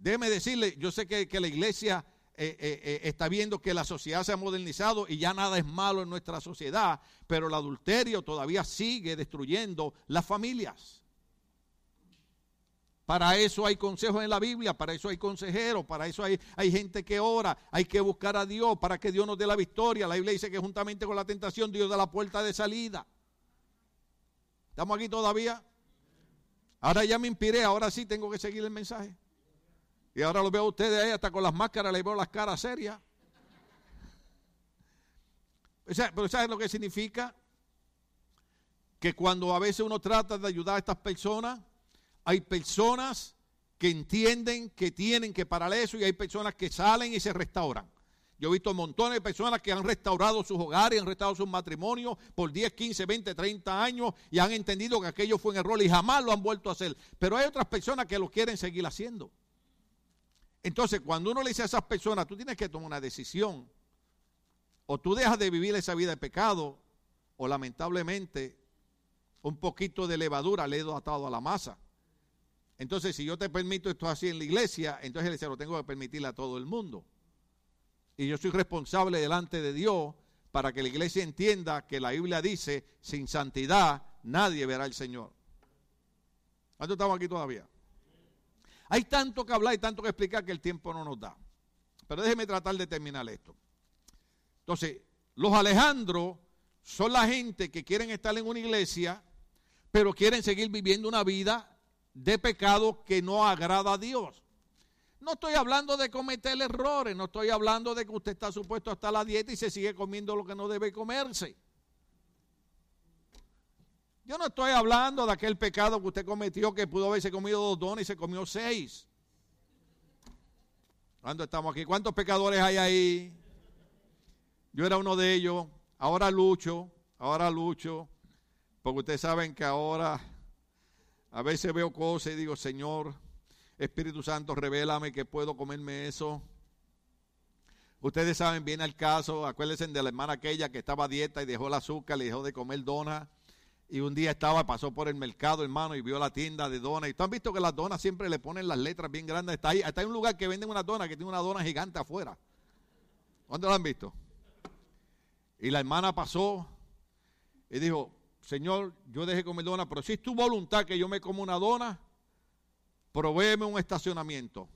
Déjeme decirle, yo sé que, la iglesia eh, eh, eh, está viendo que la sociedad se ha modernizado y ya nada es malo en nuestra sociedad, pero el adulterio todavía sigue destruyendo las familias. Para eso hay consejos en la Biblia, para eso hay consejeros, para eso hay, hay gente que ora, hay que buscar a Dios para que Dios nos dé la victoria. La Biblia dice que juntamente con la tentación Dios da la puerta de salida. ¿Estamos aquí todavía? Ahora ya me inspiré, ahora sí tengo que seguir el mensaje. Y ahora lo veo a ustedes ahí hasta con las máscaras, le veo las caras serias. pero ¿sabes lo que significa? Que cuando a veces uno trata de ayudar a estas personas, hay personas que entienden que tienen que parar eso y hay personas que salen y se restauran. Yo he visto montones de personas que han restaurado sus hogares, han restaurado sus matrimonios por 10, 15, 20, 30 años y han entendido que aquello fue un error y jamás lo han vuelto a hacer. Pero hay otras personas que lo quieren seguir haciendo. Entonces, cuando uno le dice a esas personas, tú tienes que tomar una decisión. o tú dejas de vivir esa vida de pecado, o lamentablemente un poquito de levadura le he atado a la masa. Entonces, si yo te permito esto así en la iglesia, entonces se lo tengo que permitirle a todo el mundo. Y yo soy responsable delante de Dios para que la iglesia entienda que la Biblia dice, sin santidad nadie verá al Señor. ¿Cuánto estamos aquí todavía? Hay tanto que hablar y tanto que explicar que el tiempo no nos da. Pero déjeme tratar de terminar esto. Entonces, los Alejandros son la gente que quieren estar en una iglesia, pero quieren seguir viviendo una vida de pecado que no agrada a Dios. No estoy hablando de cometer errores, no estoy hablando de que usted está supuesto hasta la dieta y se sigue comiendo lo que no debe comerse. Yo no estoy hablando de aquel pecado que usted cometió que pudo haberse comido dos dones y se comió seis. ¿Cuándo estamos aquí? ¿Cuántos pecadores hay ahí? Yo era uno de ellos. Ahora lucho, ahora lucho. Porque ustedes saben que ahora a veces veo cosas y digo, Señor, Espíritu Santo, revélame que puedo comerme eso. Ustedes saben bien el caso, acuérdense de la hermana aquella que estaba dieta y dejó el azúcar, le dejó de comer donas y un día estaba, pasó por el mercado, hermano, y vio la tienda de donas. Y tú han visto que las donas siempre le ponen las letras bien grandes. Está ahí, está en un lugar que venden una dona que tiene una dona gigante afuera. ¿Cuándo lo han visto? Y la hermana pasó y dijo, Señor, yo dejé comer dona, pero si es tu voluntad que yo me como una dona, provéeme un estacionamiento.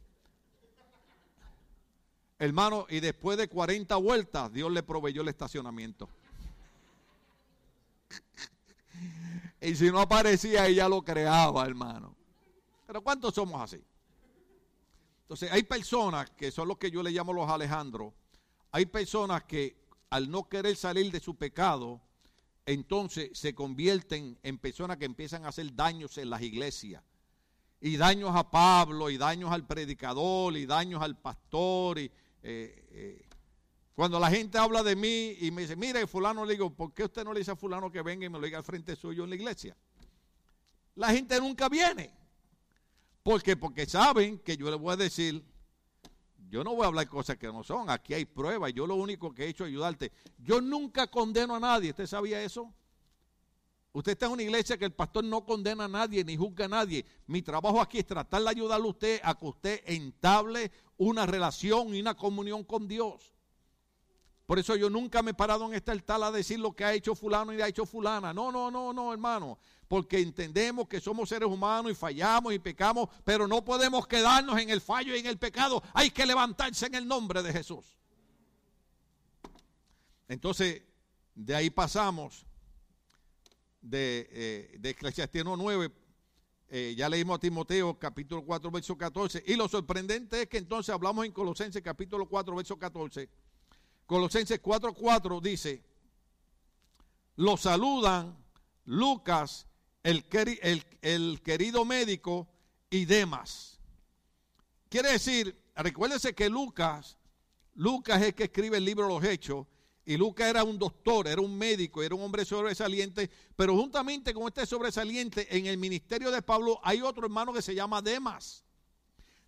Hermano, y después de 40 vueltas, Dios le proveyó el estacionamiento. Y si no aparecía, ella lo creaba, hermano. Pero ¿cuántos somos así? Entonces, hay personas que son los que yo le llamo los Alejandros. Hay personas que al no querer salir de su pecado, entonces se convierten en personas que empiezan a hacer daños en las iglesias. Y daños a Pablo, y daños al predicador, y daños al pastor. Eh, eh, cuando la gente habla de mí y me dice, mire, fulano, le digo, ¿por qué usted no le dice a fulano que venga y me lo diga al frente suyo en la iglesia? La gente nunca viene. ¿Por qué? Porque saben que yo le voy a decir, yo no voy a hablar cosas que no son, aquí hay pruebas, yo lo único que he hecho es ayudarte. Yo nunca condeno a nadie, ¿usted sabía eso? Usted está en una iglesia que el pastor no condena a nadie ni juzga a nadie. Mi trabajo aquí es tratar de ayudarle a usted a que usted entable una relación y una comunión con Dios. Por eso yo nunca me he parado en esta altar a decir lo que ha hecho fulano y ha hecho fulana. No, no, no, no, hermano. Porque entendemos que somos seres humanos y fallamos y pecamos, pero no podemos quedarnos en el fallo y en el pecado. Hay que levantarse en el nombre de Jesús. Entonces, de ahí pasamos de, eh, de Eclesiastiano 9, eh, ya leímos a Timoteo capítulo 4, verso 14. Y lo sorprendente es que entonces hablamos en Colosenses capítulo 4, verso 14 Colosenses 4:4 dice, lo saludan Lucas, el, querido médico, y demás. Quiere decir, recuérdese que Lucas, Lucas es el que escribe el libro los Hechos, y Lucas era un doctor, era un médico, era un hombre sobresaliente, pero juntamente con este sobresaliente, en el ministerio de Pablo hay otro hermano que se llama Demas.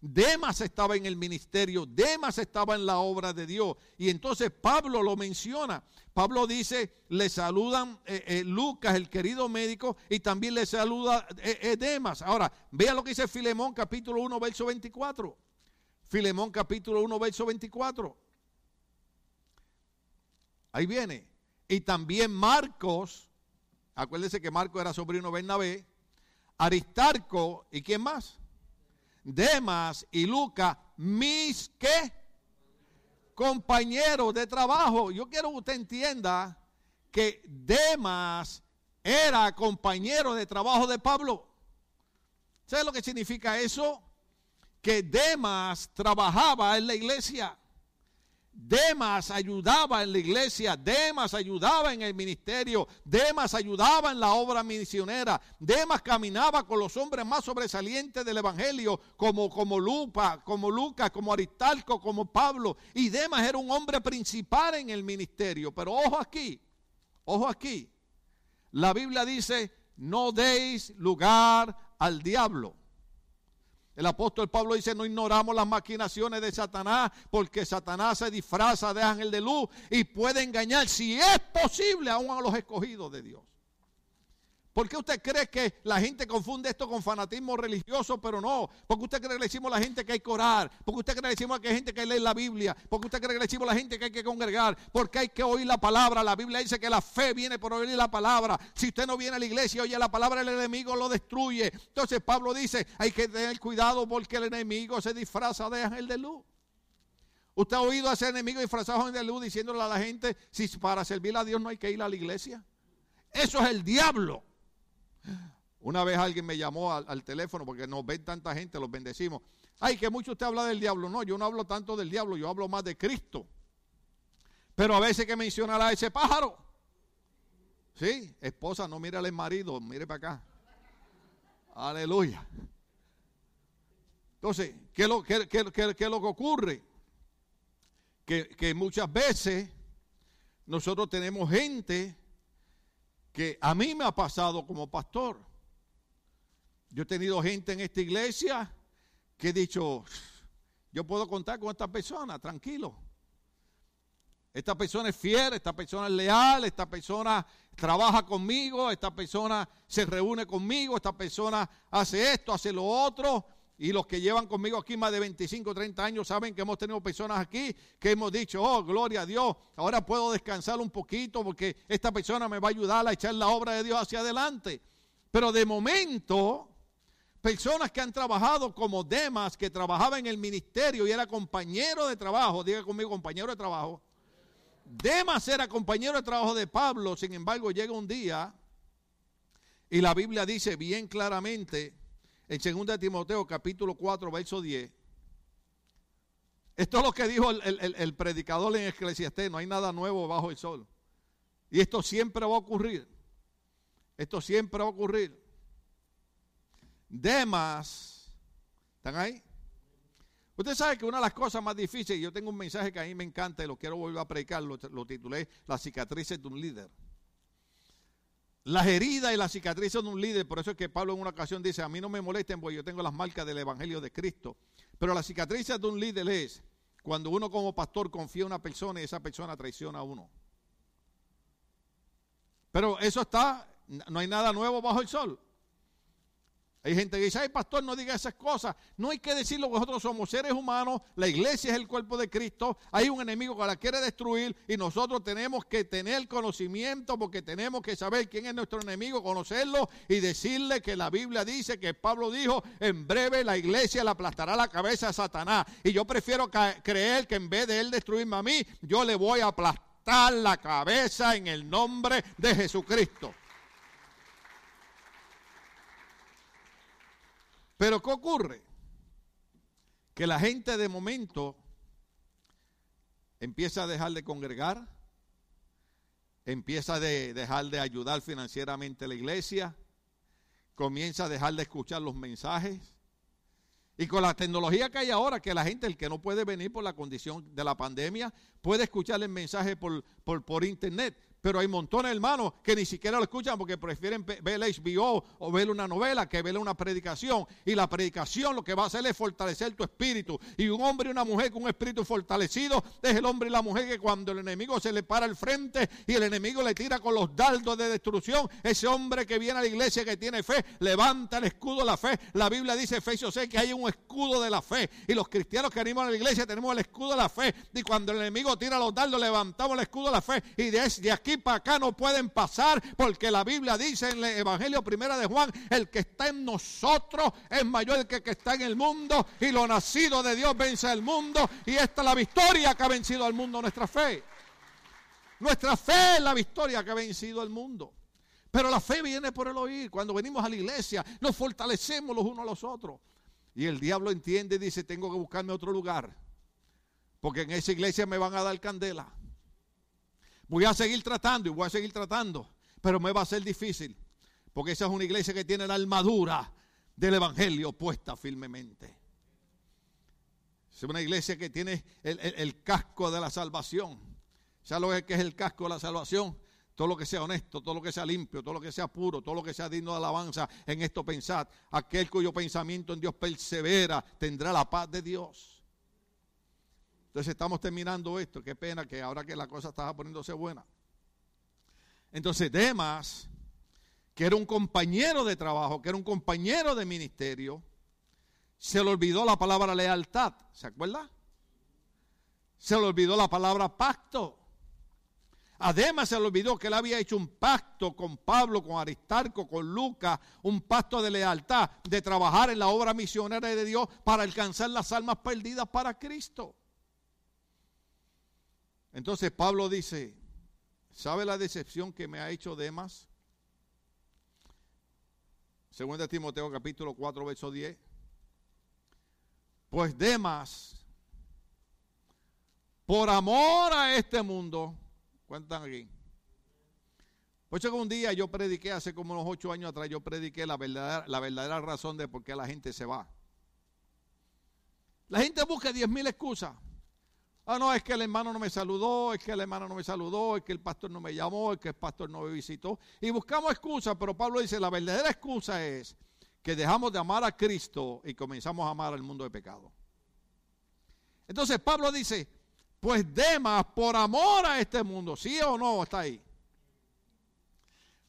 Demas estaba en el ministerio, Demas estaba en la obra de Dios. Y entonces Pablo lo menciona. Pablo dice, le saludan eh, eh, Lucas, el querido médico, y también le saluda eh, Demas. Ahora, vea lo que dice Filemón capítulo 1, verso 24. Filemón capítulo 1, verso 24. Ahí viene. Y también Marcos, acuérdense que Marcos era sobrino de Bernabé, Aristarco, ¿y quién más? Demas y Lucas, mis que compañeros de trabajo. Yo quiero que usted entienda que Demas era compañero de trabajo de Pablo. ¿Sabe lo que significa eso? Que Demas trabajaba en la iglesia. Demas ayudaba en la iglesia, Demas ayudaba en el ministerio, Demas ayudaba en la obra misionera, Demas caminaba con los hombres más sobresalientes del evangelio, como, como Lupa, como Lucas, como Aristarco, como Pablo, y Demas era un hombre principal en el ministerio. Pero ojo aquí, ojo aquí, la Biblia dice, no deis lugar al diablo. El apóstol Pablo dice, no ignoramos las maquinaciones de Satanás, porque Satanás se disfraza de ángel de luz y puede engañar, si es posible, aún a los escogidos de Dios. ¿Por qué usted cree que la gente confunde esto con fanatismo religioso? Pero no. Porque usted cree que le decimos a la gente que hay que orar. Porque usted cree que le decimos a la gente que leer la Biblia. Porque usted cree que le decimos a la gente que hay que congregar. Porque hay que oír la palabra. La Biblia dice que la fe viene por oír la palabra. Si usted no viene a la iglesia y oye la palabra, el enemigo lo destruye. Entonces Pablo dice, hay que tener cuidado porque el enemigo se disfraza de ángel de luz. ¿Usted ha oído a ese enemigo disfrazado de luz diciéndole a la gente, si para servir a Dios no hay que ir a la iglesia? Eso es el diablo. Una vez alguien me llamó al, teléfono porque nos ven tanta gente, los bendecimos. Ay, que mucho usted habla del diablo. No, yo no hablo tanto del diablo, yo hablo más de Cristo. Pero a veces que mencionará ese pájaro. Sí, esposa, no mire al marido, mire para acá. Aleluya. Entonces, ¿qué es lo, qué, qué, lo que ocurre? Que, que muchas veces nosotros tenemos gente que a mí me ha pasado como pastor. Yo he tenido gente en esta iglesia que he dicho, yo puedo contar con esta persona, tranquilo. Esta persona es fiel, esta persona es leal, esta persona trabaja conmigo, esta persona se reúne conmigo, esta persona hace esto, hace lo otro. Y los que llevan conmigo aquí más de 25, 30 años saben que hemos tenido personas aquí que hemos dicho, oh, gloria a Dios, ahora puedo descansar un poquito porque esta persona me va a ayudar a echar la obra de Dios hacia adelante. Pero de momento, personas que han trabajado como Demas, que trabajaba en el ministerio y era compañero de trabajo, diga conmigo, compañero de trabajo. Demas era compañero de trabajo de Pablo, sin embargo llega un día y la Biblia dice bien claramente, en 2 Timoteo capítulo 4, verso 10. Esto es lo que dijo el, predicador en Eclesiastés, no hay nada nuevo bajo el sol. Y esto siempre va a ocurrir. Esto siempre va a ocurrir. Demas, ¿están ahí? Usted sabe que una de las cosas más difíciles, yo tengo un mensaje que a mí me encanta y lo quiero volver a predicar, lo, lo titulé Las cicatrices de un líder. Las heridas y las cicatrices de un líder, por eso es que Pablo en una ocasión dice, a mí no me molesten porque yo tengo las marcas del Evangelio de Cristo. Pero las cicatrices de un líder es cuando uno como pastor confía en una persona y esa persona traiciona a uno. Pero eso está, no hay nada nuevo bajo el sol. Hay gente que dice, ay pastor, no diga esas cosas. No hay que decirlo, nosotros somos seres humanos, la iglesia es el cuerpo de Cristo, hay un enemigo que la quiere destruir y nosotros tenemos que tener conocimiento porque tenemos que saber quién es nuestro enemigo, conocerlo y decirle que la Biblia dice que Pablo dijo, en breve la iglesia le aplastará la cabeza a Satanás. Y yo prefiero creer que en vez de él destruirme a mí, yo le voy a aplastar la cabeza en el nombre de Jesucristo. Pero ¿qué ocurre? Que la gente de momento empieza a dejar de congregar, empieza a dejar de ayudar financieramente a la iglesia, comienza a dejar de escuchar los mensajes. Y con la tecnología que hay ahora, que la gente, el que no puede venir por la condición de la pandemia, puede escuchar el mensaje por, por, por internet. Pero hay montones hermanos que ni siquiera lo escuchan porque prefieren ver HBO o ver una novela que ver una predicación. Y la predicación lo que va a hacer es fortalecer tu espíritu. Y un hombre y una mujer con un espíritu fortalecido es el hombre y la mujer que cuando el enemigo se le para al frente y el enemigo le tira con los dardos de destrucción, ese hombre que viene a la iglesia que tiene fe, levanta el escudo de la fe. La Biblia dice, Efesios 6, que hay un escudo de la fe. Y los cristianos que animan a la iglesia tenemos el escudo de la fe. Y cuando el enemigo tira los dardos, levantamos el escudo de la fe. Y de aquí para acá no pueden pasar porque la Biblia dice en el Evangelio primera de Juan, el que está en nosotros es mayor que el que está en el mundo y lo nacido de Dios vence al mundo y esta es la victoria que ha vencido al mundo, nuestra fe. Nuestra fe es la victoria que ha vencido al mundo. Pero la fe viene por el oír. Cuando venimos a la iglesia nos fortalecemos los unos a los otros. Y el diablo entiende y dice, tengo que buscarme otro lugar. Porque en esa iglesia me van a dar candela. Voy a seguir tratando y voy a seguir tratando, pero me va a ser difícil, porque esa es una iglesia que tiene la armadura del Evangelio puesta firmemente. Es una iglesia que tiene el, casco de la salvación. ¿Sabes lo que es el casco de la salvación? todo lo que sea honesto, todo lo que sea limpio, todo lo que sea puro, todo lo que sea digno de alabanza, en esto pensad. Aquel cuyo pensamiento en Dios persevera tendrá la paz de Dios. Entonces estamos terminando esto. Qué pena que ahora que la cosa estaba poniéndose buena. Entonces Demas, que era un compañero de trabajo, que era un compañero de ministerio, se le olvidó la palabra lealtad. ¿Se acuerda? Se le olvidó la palabra pacto. Además se le olvidó que él había hecho un pacto con Pablo, con Aristarco, con Lucas, un pacto de lealtad, de trabajar en la obra misionera de Dios para alcanzar las almas perdidas para Cristo. Entonces Pablo dice, ¿sabe la decepción que me ha hecho Demas? Según de Timoteo capítulo 4, verso 10. Pues Demas, por amor a este mundo, cuentan aquí. Pues que un día yo prediqué, hace como unos ocho años atrás, yo prediqué la verdadera, la verdadera razón de por qué la gente se va. La gente busca diez mil excusas. Ah, no, es que el hermano no me saludó, es que el hermano no me saludó, es que el pastor no me llamó, es que el pastor no me visitó. Y buscamos excusas, pero Pablo dice, la verdadera excusa es que dejamos de amar a Cristo y comenzamos a amar al mundo de pecado. Entonces Pablo dice, pues Demas, por amor a este mundo, ¿sí o no? Está ahí.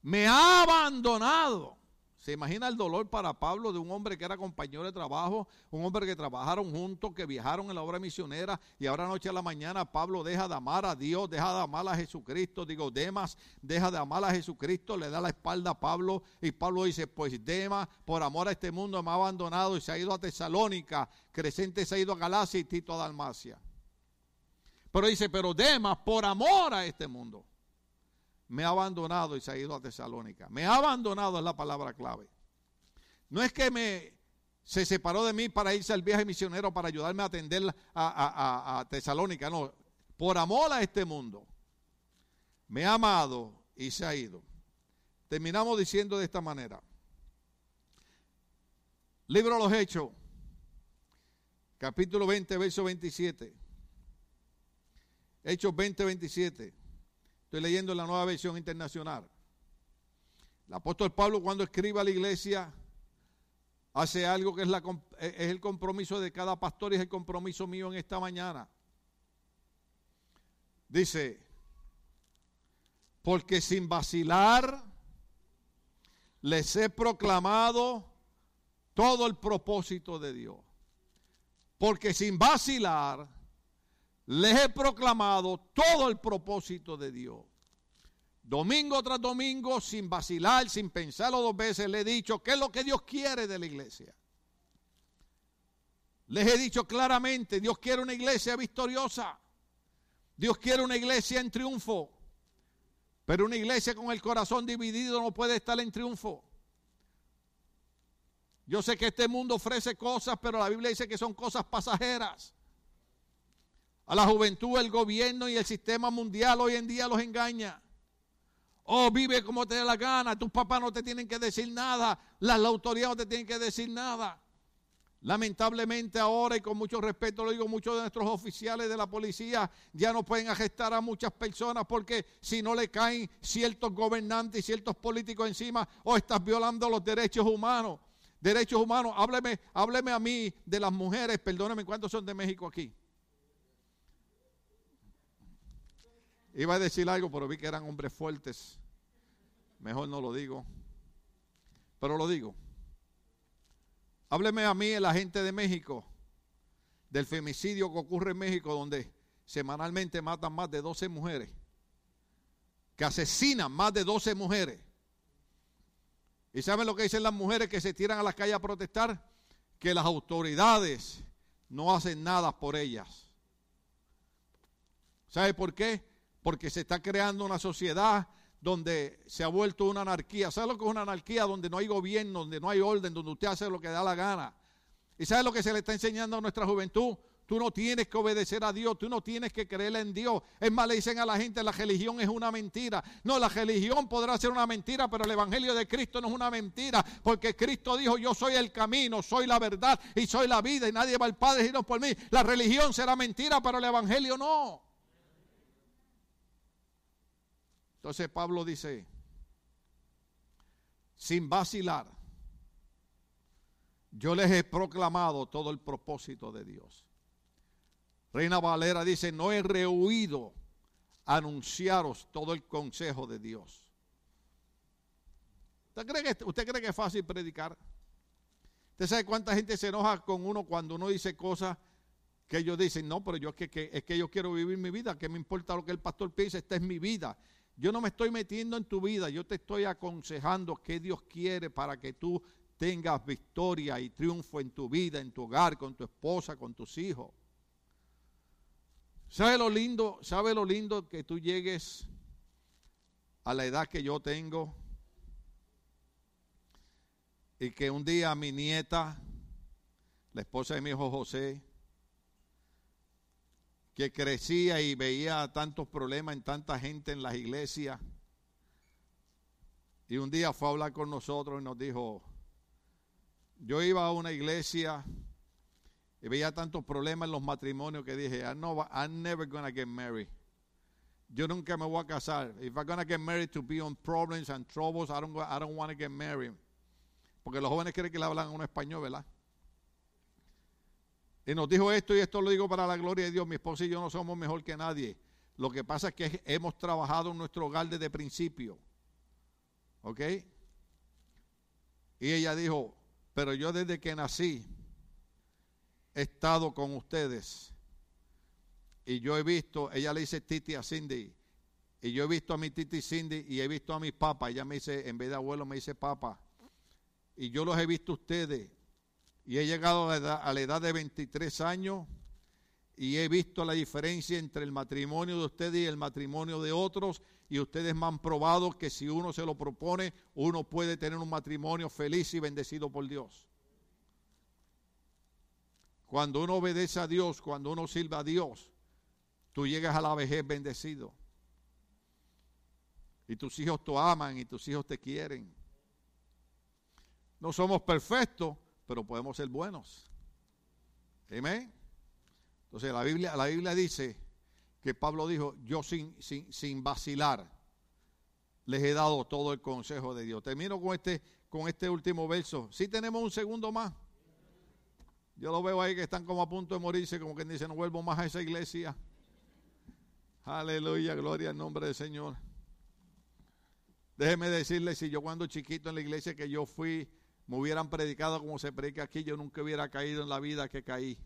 Me ha abandonado. ¿Se imagina el dolor para Pablo de un hombre que era compañero de trabajo, un hombre que trabajaron juntos, que viajaron en la obra misionera y ahora noche a la mañana Pablo deja de amar a Dios, deja de amar a Jesucristo, digo, Demas deja de amar a Jesucristo, le da la espalda a Pablo y Pablo dice, pues Demas por amor a este mundo me ha abandonado y se ha ido a Tesalónica, Crescente se ha ido a Galacia y Tito a Dalmacia. Pero dice, pero Demas por amor a este mundo me ha abandonado y se ha ido a Tesalónica. Me ha abandonado es la palabra clave. No es que me se separó de mí para irse al viaje misionero para ayudarme a atender a, a Tesalónica. No, por amor a este mundo. Me ha amado y se ha ido. Terminamos diciendo de esta manera. Libro de los Hechos, capítulo 20, verso 27. Hechos 20, 27. Estoy leyendo la nueva versión internacional. El apóstol Pablo cuando escribe a la iglesia hace algo que es, la, es el compromiso de cada pastor y es el compromiso mío en esta mañana. Dice, porque sin vacilar les he proclamado todo el propósito de Dios. Porque sin vacilar les he proclamado todo el propósito de Dios. Domingo tras domingo, sin vacilar, sin pensarlo dos veces, le he dicho qué es lo que Dios quiere de la iglesia. Les he dicho claramente, Dios quiere una iglesia victoriosa. Dios quiere una iglesia en triunfo. Pero una iglesia con el corazón dividido no puede estar en triunfo. Yo sé que este mundo ofrece cosas, pero la Biblia dice que son cosas pasajeras. A la juventud, el gobierno y el sistema mundial hoy en día los engaña. Oh, vive como te dé la gana. Tus papás no te tienen que decir nada. Las, autoridades no te tienen que decir nada. Lamentablemente ahora, y con mucho respeto lo digo, muchos de nuestros oficiales de la policía ya no pueden arrestar a muchas personas porque si no le caen ciertos gobernantes y ciertos políticos encima, o estás violando los derechos humanos. Derechos humanos, hábleme, hábleme a mí de las mujeres, perdóneme, ¿cuántos son de México aquí? Iba a decir algo, pero vi que eran hombres fuertes. Mejor no lo digo. Pero lo digo. Hábleme a mí, la gente de México, del femicidio que ocurre en México, donde semanalmente matan más de 12 mujeres, que asesinan más de 12 mujeres. ¿Y saben lo que dicen las mujeres que se tiran a las calles a protestar? Que las autoridades no hacen nada por ellas. ¿Sabe por qué? Porque se está creando una sociedad donde se ha vuelto una anarquía. ¿Sabe lo que es una anarquía? Donde no hay gobierno, donde no hay orden, donde usted hace lo que da la gana. ¿Y sabe lo que se le está enseñando a nuestra juventud? Tú no tienes que obedecer a Dios, tú no tienes que creer en Dios. Es más, le dicen a la gente, la religión es una mentira. No, la religión podrá ser una mentira, pero el Evangelio de Cristo no es una mentira, porque Cristo dijo, yo soy el camino, soy la verdad y soy la vida y nadie va al Padre sino por mí. La religión será mentira, pero el Evangelio no. Entonces Pablo dice, sin vacilar, yo les he proclamado todo el propósito de Dios. Reina Valera dice, no he rehuido anunciaros todo el consejo de Dios. ¿Usted cree que, usted que es fácil predicar? ¿Usted sabe cuánta gente se enoja con uno cuando uno dice cosas que ellos dicen, no, pero yo es que, es que yo quiero vivir mi vida, que me importa lo que el pastor piense, esta es mi vida. Yo no me estoy metiendo en tu vida, yo te estoy aconsejando qué Dios quiere para que tú tengas victoria y triunfo en tu vida, en tu hogar, con tu esposa, con tus hijos. ¿Sabe lo lindo? ¿Sabe lo lindo que tú llegues a la edad que yo tengo? Y que un día mi nieta, la esposa de mi hijo José, que crecía y veía tantos problemas en tanta gente en las iglesias. Y un día fue a hablar con nosotros y nos dijo, yo iba a una iglesia y veía tantos problemas en los matrimonios que dije, no, I'm never gonna get married. Yo nunca me voy a casar. If I'm gonna get married to be on problems and troubles, I don't, I don't want to get married. Porque los jóvenes creen que le hablan un español, ¿verdad? Y nos dijo esto y esto lo digo para la gloria de Dios. Mi esposa y yo no somos mejor que nadie. Lo que pasa es que hemos trabajado en nuestro hogar desde principio. ¿Ok? Y ella dijo, pero yo desde que nací he estado con ustedes. Y yo he visto, ella le dice Titi a Cindy. Y yo he visto a mi Titi Cindy y he visto a mis papas. Ella me dice, en vez de abuelo, me dice papa. Y yo los he visto ustedes y he llegado a la, edad, de 23 años y he visto la diferencia entre el matrimonio de ustedes y el matrimonio de otros y ustedes me han probado que si uno se lo propone, uno puede tener un matrimonio feliz y bendecido por Dios. Cuando uno obedece a Dios, cuando uno sirve a Dios, tú llegas a la vejez bendecido. Y tus hijos te aman y tus hijos te quieren. No somos perfectos, pero podemos ser buenos. Amén. Entonces la Biblia, la Biblia dice que Pablo dijo, yo sin, sin, sin vacilar les he dado todo el consejo de Dios. Termino con este, con este último verso. Si tenemos un segundo más. Yo lo veo ahí que están como a punto de morirse, como quien dice, no vuelvo más a esa iglesia. Aleluya, gloria al nombre del Señor. Déjeme decirle, si yo cuando chiquito en la iglesia que yo fui me hubieran predicado como se predica aquí, yo nunca hubiera caído en la vida que caí.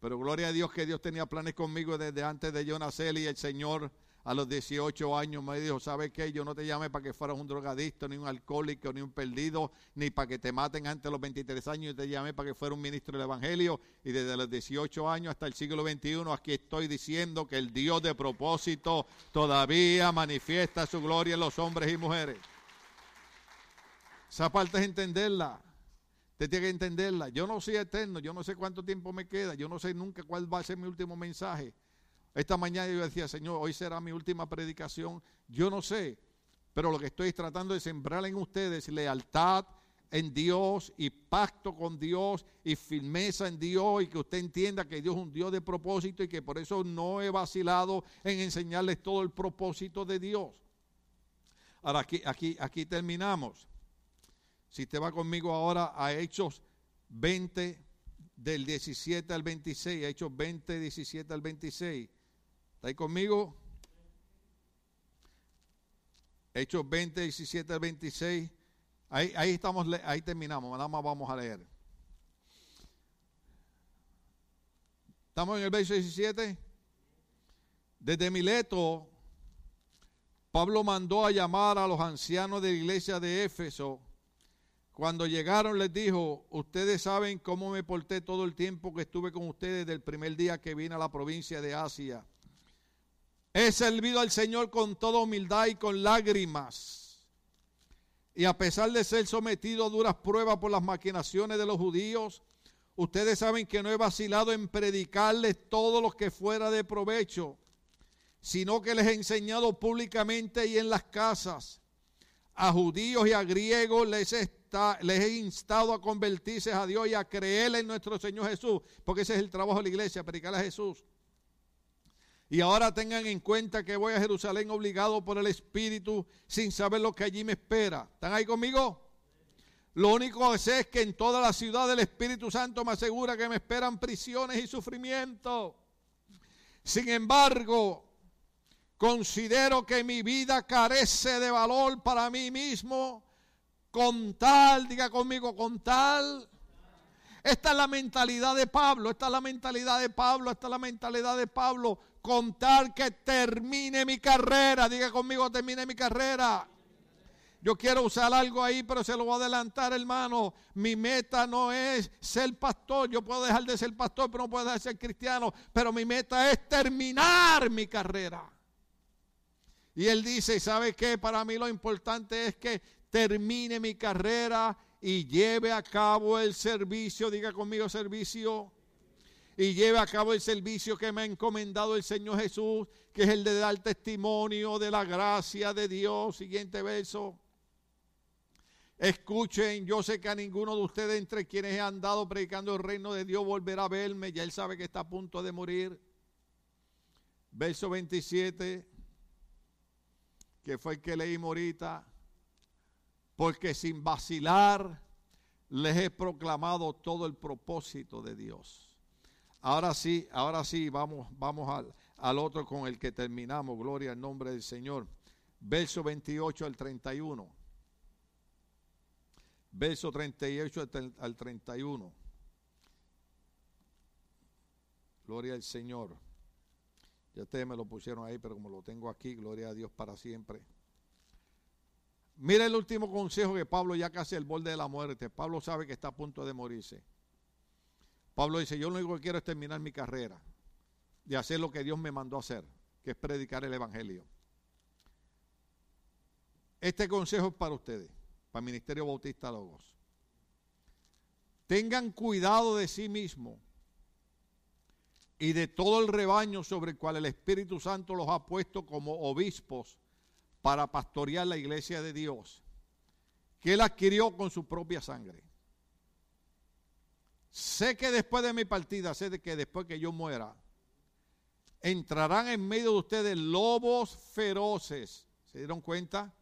Pero gloria a Dios que Dios tenía planes conmigo desde antes de yo nacer y el Señor a los 18 años me dijo, ¿sabes qué? Yo no te llamé para que fueras un drogadicto, ni un alcohólico, ni un perdido, ni para que te maten antes de los 23 años. Yo te llamé para que fuera un ministro del Evangelio. Y desde los 18 años hasta el siglo XXI, aquí estoy diciendo que el Dios de propósito todavía manifiesta su gloria en los hombres y mujeres. Esa parte es entenderla. Usted tiene que entenderla. Yo no soy eterno, yo no sé cuánto tiempo me queda, yo no sé nunca cuál va a ser mi último mensaje. Esta mañana yo decía, Señor, hoy será mi última predicación. Yo no sé, pero lo que estoy tratando de sembrar en ustedes lealtad en Dios y pacto con Dios y firmeza en Dios y que usted entienda que Dios es un Dios de propósito y que por eso no he vacilado en enseñarles todo el propósito de Dios. Ahora aquí, terminamos. Si te va conmigo ahora a Hechos 20, del 17 al 26, Hechos 20, 17 al 26. ¿Está ahí conmigo? Hechos 20, 17 al 26. Ahí, ahí, estamos, ahí terminamos, nada más vamos a leer. Estamos en el verso 17. Desde Mileto, Pablo mandó a llamar a los ancianos de la iglesia de Éfeso cuando llegaron les dijo, ustedes saben cómo me porté todo el tiempo que estuve con ustedes del primer día que vine a la provincia de Asia. He servido al Señor con toda humildad y con lágrimas. Y a pesar de ser sometido a duras pruebas por las maquinaciones de los judíos, ustedes saben que no he vacilado en predicarles todo lo que fuera de provecho, sino que les he enseñado públicamente y en las casas. A judíos y a griegos les he les he instado a convertirse a Dios y a creer en nuestro Señor Jesús, porque ese es el trabajo de la iglesia, predicar a Jesús. Y ahora tengan en cuenta que voy a Jerusalén obligado por el Espíritu sin saber lo que allí me espera. ¿Están ahí conmigo? Lo único que sé es que en toda la ciudad del Espíritu Santo me asegura que me esperan prisiones y sufrimiento. Sin embargo, considero que mi vida carece de valor para mí mismo con tal, diga conmigo, con tal. Esta es la mentalidad de Pablo, esta es la mentalidad de Pablo, esta es la mentalidad de Pablo, con tal que termine mi carrera, diga conmigo, termine mi carrera. Yo quiero usar algo ahí, pero se lo voy a adelantar, hermano. Mi meta no es ser pastor. Yo puedo dejar de ser pastor, pero no puedo dejar de ser cristiano. Pero mi meta es terminar mi carrera. Y él dice, ¿sabe qué? Para mí lo importante es que termine mi carrera y lleve a cabo el servicio. Diga conmigo servicio. Y lleve a cabo el servicio que me ha encomendado el Señor Jesús, que es el de dar testimonio de la gracia de Dios. Siguiente verso. Escuchen, yo sé que a ninguno de ustedes entre quienes han andado predicando el reino de Dios volverá a verme. Ya él sabe que está a punto de morir. Verso 27, que fue el que leímos ahorita. Porque sin vacilar les he proclamado todo el propósito de Dios. Ahora sí, ahora sí, vamos, vamos al, al otro con el que terminamos. Gloria al nombre del Señor. Verso 28 al 31 verso 38 al 31. Gloria al Señor. Ustedes me lo pusieron ahí, pero como lo tengo aquí, gloria a Dios para siempre. Mira el último consejo que Pablo ya casi al borde de la muerte. Pablo sabe que está a punto de morirse. Pablo dice, yo lo único que quiero es terminar mi carrera, de hacer lo que Dios me mandó a hacer, que es predicar el Evangelio. Este consejo es para ustedes para el Ministerio Bautista Logos. Tengan cuidado de sí mismos y de todo el rebaño sobre el cual el Espíritu Santo los ha puesto como obispos para pastorear la iglesia de Dios, que él adquirió con su propia sangre. Sé que después de mi partida, sé de que después que yo muera, entrarán en medio de ustedes lobos feroces. ¿Se dieron cuenta?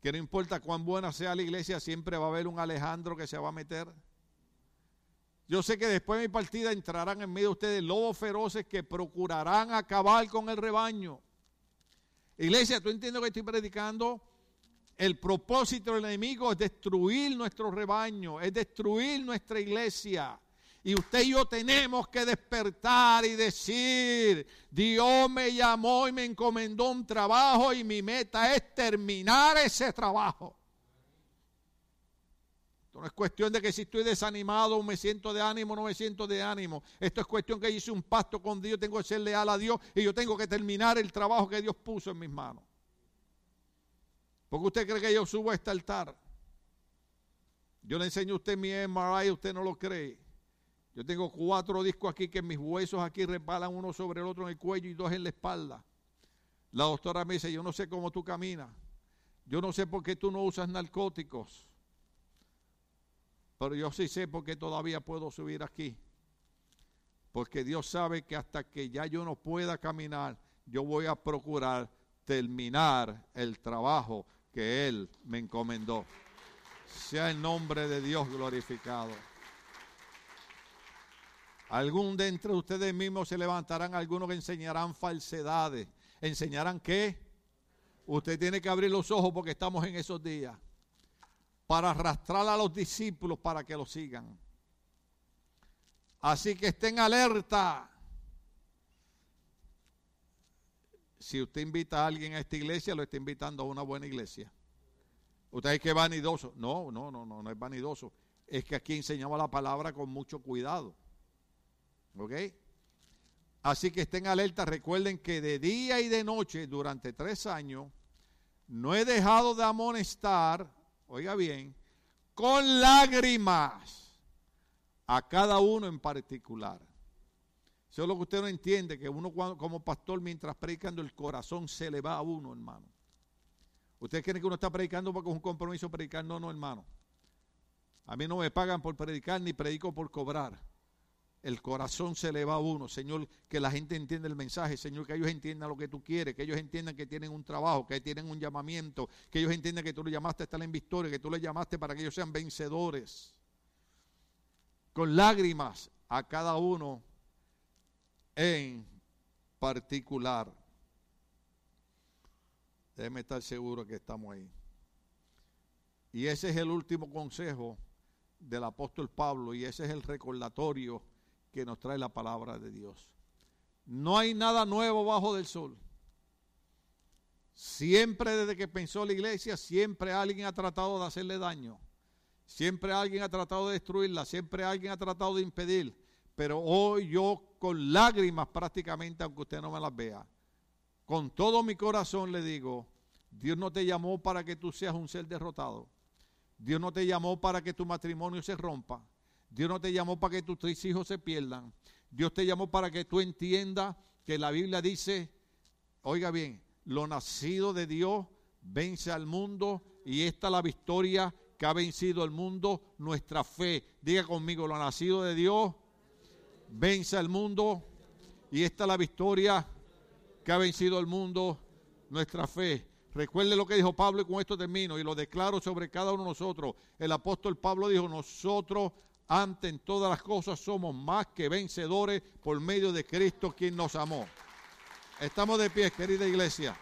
que no importa cuán buena sea la iglesia, siempre va a haber un Alejandro que se va a meter. Yo sé que después de mi partida entrarán en medio de ustedes lobos feroces que procurarán acabar con el rebaño. Iglesia, ¿tú entiendes que estoy predicando? El propósito del enemigo es destruir nuestro rebaño, es destruir nuestra iglesia. Y usted y yo tenemos que despertar y decir, Dios me llamó y me encomendó un trabajo y mi meta es terminar ese trabajo. No es cuestión de que si estoy desanimado me siento de ánimo no me siento de ánimo. Esto es cuestión que hice un pacto con Dios, tengo que ser leal a Dios y yo tengo que terminar el trabajo que Dios puso en mis manos. Porque usted cree que yo subo a este altar. Yo le enseño a usted mi MRI usted no lo cree. Yo tengo cuatro discos aquí que mis huesos aquí repalan uno sobre el otro en el cuello y dos en la espalda. La doctora me dice, yo no sé cómo tú caminas. Yo no sé por qué tú no usas narcóticos. Pero yo sí sé por qué todavía puedo subir aquí. Porque Dios sabe que hasta que ya yo no pueda caminar, yo voy a procurar terminar el trabajo que Él me encomendó. Sea el nombre de Dios glorificado. Algún de entre ustedes mismos se levantarán algunos que enseñarán falsedades. ¿Enseñarán qué? Usted tiene que abrir los ojos porque estamos en esos días. Para arrastrar a los discípulos para que lo sigan. Así que estén alerta. Si usted invita a alguien a esta iglesia, lo está invitando a una buena iglesia. Usted es que vanidoso. No, no, no, no, no es vanidoso. Es que aquí enseñamos la palabra con mucho cuidado. ¿Ok? Así que estén alerta, recuerden que de día y de noche, durante tres años, no he dejado de amonestar, oiga bien, con lágrimas a cada uno en particular. Eso es lo que usted no entiende, que uno como pastor mientras predicando el corazón se le va a uno, hermano. ¿Ustedes creen que uno está predicando porque es un compromiso predicar? No, no, hermano. A mí no me pagan por predicar ni predico por cobrar. El corazón se le va a uno, Señor, que la gente entienda el mensaje, Señor, que ellos entiendan lo que tú quieres, que ellos entiendan que tienen un trabajo, que tienen un llamamiento, que ellos entiendan que tú los llamaste a estar en victoria, que tú les llamaste para que ellos sean vencedores. Con lágrimas a cada uno en particular. Déjeme estar seguro que estamos ahí. Y ese es el último consejo del apóstol Pablo y ese es el recordatorio que nos trae la palabra de Dios. No hay nada nuevo bajo del sol. Siempre desde que pensó la iglesia, siempre alguien ha tratado de hacerle daño. Siempre alguien ha tratado de destruirla, siempre alguien ha tratado de impedir. Pero hoy yo con lágrimas prácticamente, aunque usted no me las vea, con todo mi corazón le digo, Dios no te llamó para que tú seas un ser derrotado. Dios no te llamó para que tu matrimonio se rompa. Dios no te llamó para que tus tres hijos se pierdan. Dios te llamó para que tú entiendas que la Biblia dice, oiga bien, lo nacido de Dios vence al mundo y esta es la victoria que ha vencido el mundo, nuestra fe. Diga conmigo, lo nacido de Dios vence al mundo y esta es la victoria que ha vencido el mundo, nuestra fe. Recuerde lo que dijo Pablo y con esto termino y lo declaro sobre cada uno de nosotros. El apóstol Pablo dijo, nosotros ante en todas las cosas somos más que vencedores por medio de Cristo quien nos amó. Estamos de pie, querida iglesia.